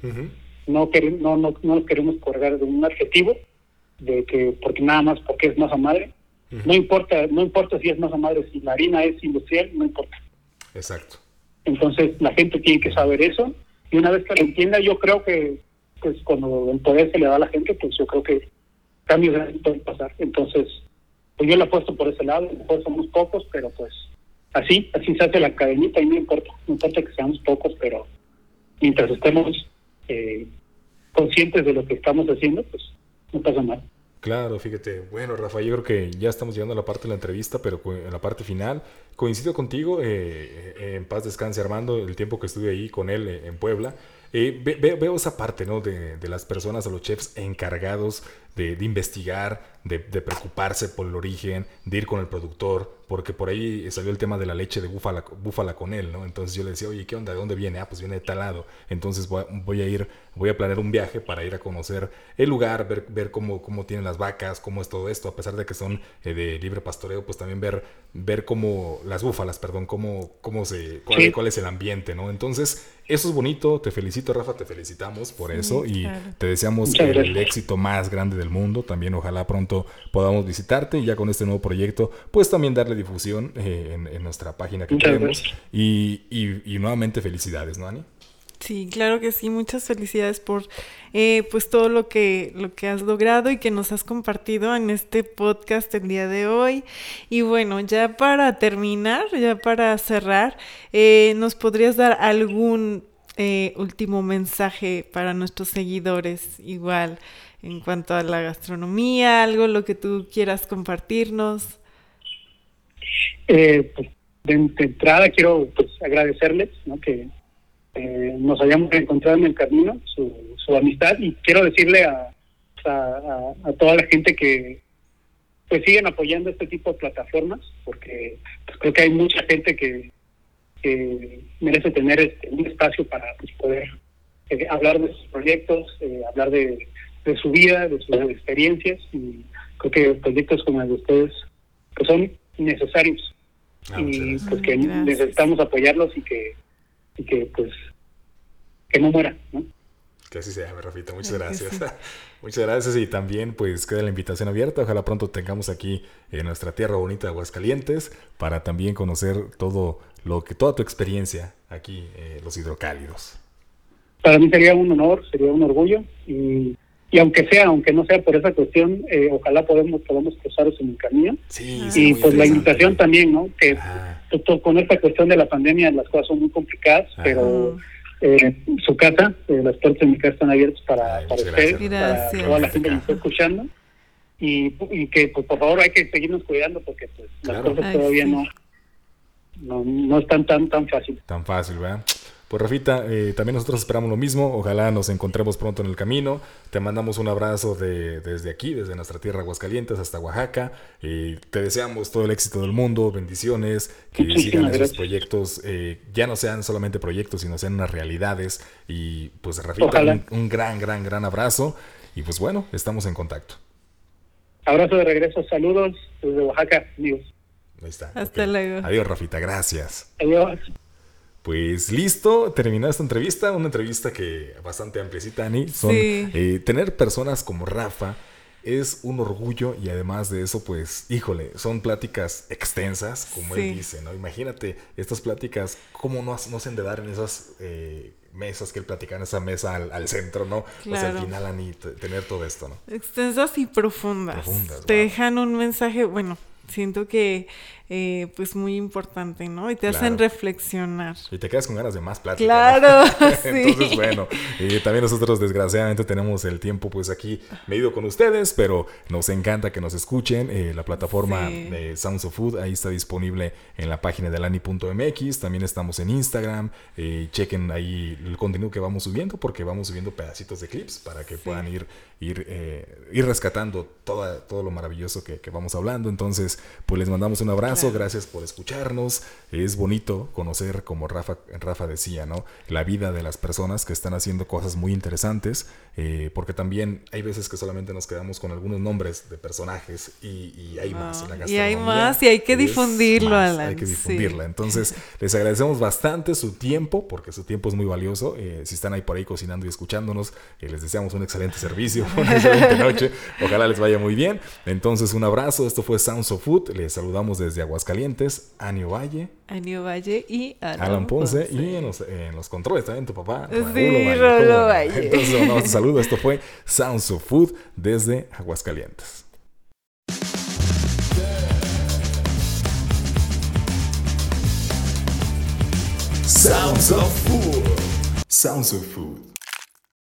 [SPEAKER 3] no, no, no, no nos queremos colgar de un adjetivo, de que porque nada más porque es masa madre. No importa, no importa si es masa madre, si la harina es industrial, no importa.
[SPEAKER 1] Exacto.
[SPEAKER 3] Entonces la gente tiene que saber eso y una vez que lo entienda, yo creo que pues cuando el poder se le da a la gente, pues yo creo que cambios pueden pasar. Entonces, pues yo le apuesto por ese lado, pues somos pocos, pero pues así, así se hace la cadenita y no importa, no importa que seamos pocos, pero mientras estemos eh, conscientes de lo que estamos haciendo, pues no pasa nada.
[SPEAKER 1] Claro, fíjate. Bueno, Rafa, yo creo que ya estamos llegando a la parte de la entrevista, pero en la parte final coincido contigo. Eh, eh, en paz descanse, Armando, el tiempo que estuve ahí con él en Puebla. Eh, veo esa parte, ¿no? De, de, las personas, de los chefs encargados de, de investigar, de, de, preocuparse por el origen, de ir con el productor, porque por ahí salió el tema de la leche de búfala, búfala con él, ¿no? Entonces yo le decía, oye, ¿qué onda? ¿De dónde viene? Ah, pues viene de tal lado. Entonces voy, voy a ir, voy a planear un viaje para ir a conocer el lugar, ver, ver cómo, cómo tienen las vacas, cómo es todo esto, a pesar de que son eh, de libre pastoreo, pues también ver, ver cómo, las búfalas, perdón, cómo, cómo se, cuál, cuál es el ambiente, ¿no? Entonces, eso es bonito, te felicito Rafa, te felicitamos por eso y te deseamos el éxito más grande del mundo. También ojalá pronto podamos visitarte y ya con este nuevo proyecto, pues también darle difusión eh, en, nuestra página que tenemos. Y, y, nuevamente felicidades, ¿no, Ani?
[SPEAKER 2] Sí, claro que sí. Muchas felicidades por eh, pues todo lo que, lo que has logrado y que nos has compartido en este podcast el día de hoy. Y bueno, ya para terminar, ya para cerrar, eh, ¿nos podrías dar algún eh, último mensaje para nuestros seguidores, igual en cuanto a la gastronomía, algo lo que tú quieras compartirnos.
[SPEAKER 3] Eh, pues, de, entrada quiero pues, agradecerles que eh, nos hayamos encontrado en el camino, su, su amistad, y quiero decirle a, a, a, toda la gente que pues siguen apoyando este tipo de plataformas, porque pues, creo que hay mucha gente que, que merece tener este, un espacio para pues, poder eh, hablar de sus proyectos, eh, hablar de, de, su vida, de sus experiencias, y creo que proyectos como el de ustedes pues, son necesarios ah, y pues que necesitamos apoyarlos y que y que pues que no muera, ¿no?
[SPEAKER 1] Que así sea, Rafita. Muchas gracias. Muchas gracias y también pues queda la invitación abierta. Ojalá pronto tengamos aquí en nuestra tierra bonita de Aguascalientes para también conocer todo lo que toda tu experiencia aquí eh, los hidrocálidos.
[SPEAKER 3] Para mí sería un honor, sería un orgullo y, y aunque sea, aunque no sea por esa cuestión, eh, ojalá podamos podamos cruzaros en el camino.
[SPEAKER 1] Sí,
[SPEAKER 3] y pues la invitación también, ¿no? Que con esta cuestión de la pandemia las cosas son muy complicadas, pero eh, su casa, eh, las puertas de mi casa están abiertas para, para usted, para toda la gente que está escuchando. Y, y que pues, por favor hay que seguirnos cuidando porque pues las cosas todavía no, no, no están tan, tan fáciles.
[SPEAKER 1] Tan fácil, ¿verdad? Pues Rafita, eh, también nosotros esperamos lo mismo. Ojalá nos encontremos pronto en el camino. Te mandamos un abrazo de, desde aquí, desde nuestra tierra Aguascalientes hasta Oaxaca. y te deseamos todo el éxito del mundo, bendiciones, que sigan esos proyectos, eh, ya no sean solamente proyectos, sino sean unas realidades. Y pues Rafita, un, gran, gran, gran abrazo. Y pues bueno, estamos en contacto.
[SPEAKER 3] Abrazo de regreso, saludos desde Oaxaca, Dios.
[SPEAKER 1] Ahí está.
[SPEAKER 2] Hasta luego.
[SPEAKER 1] Adiós, Rafita, gracias.
[SPEAKER 3] Adiós.
[SPEAKER 1] Pues listo, terminó esta entrevista, una entrevista que bastante ampliecita, Ani. Son, eh, tener personas como Rafa es un orgullo y además de eso, pues, híjole, son pláticas extensas, como él dice, ¿no? Imagínate estas pláticas, cómo no, no se dar en esas eh, mesas que él platica en esa mesa al, centro, ¿no? O sea, al final, Ani, tener todo esto, ¿no?
[SPEAKER 2] Extensas y profundas. Profundas. Te dejan un mensaje, bueno, siento que eh, pues muy importante, ¿no? Y te hacen reflexionar.
[SPEAKER 1] Y te quedas con ganas de más plática.
[SPEAKER 2] Claro,
[SPEAKER 1] Entonces, bueno, y también nosotros desgraciadamente tenemos el tiempo pues aquí medido con ustedes, pero nos encanta que nos escuchen. Eh, la plataforma de Sounds of Food ahí está disponible en la página de lani.mx. También estamos en Instagram. Eh, chequen ahí el contenido que vamos subiendo porque vamos subiendo pedacitos de clips para que puedan ir, ir, ir rescatando toda, todo lo maravilloso que, que vamos hablando. Entonces, pues les mandamos un abrazo gracias por escucharnos. Es bonito conocer, como Rafa, Rafa decía, ¿no? La vida de las personas que están haciendo cosas muy interesantes, eh, porque también hay veces que solamente nos quedamos con algunos nombres de personajes y, hay más en la gastronomía.
[SPEAKER 2] Y hay más y hay que difundirlo,
[SPEAKER 1] Hay que difundirla. Entonces, les agradecemos bastante su tiempo, porque su tiempo es muy valioso. Eh, si están ahí por ahí cocinando y escuchándonos, eh, les deseamos un excelente servicio, una excelente noche. Ojalá les vaya muy bien. Entonces, un abrazo. Esto fue Sounds of Food. Les saludamos desde Aguascalientes, Anio Valle.
[SPEAKER 2] Anio Valle y
[SPEAKER 1] Alan, Ponce. Y en los, controles también tu papá.
[SPEAKER 2] Sí, Valle. Valle.
[SPEAKER 1] Entonces, un saludo. Esto fue Sounds of Food desde Aguascalientes. Sounds of Food. Sounds of Food.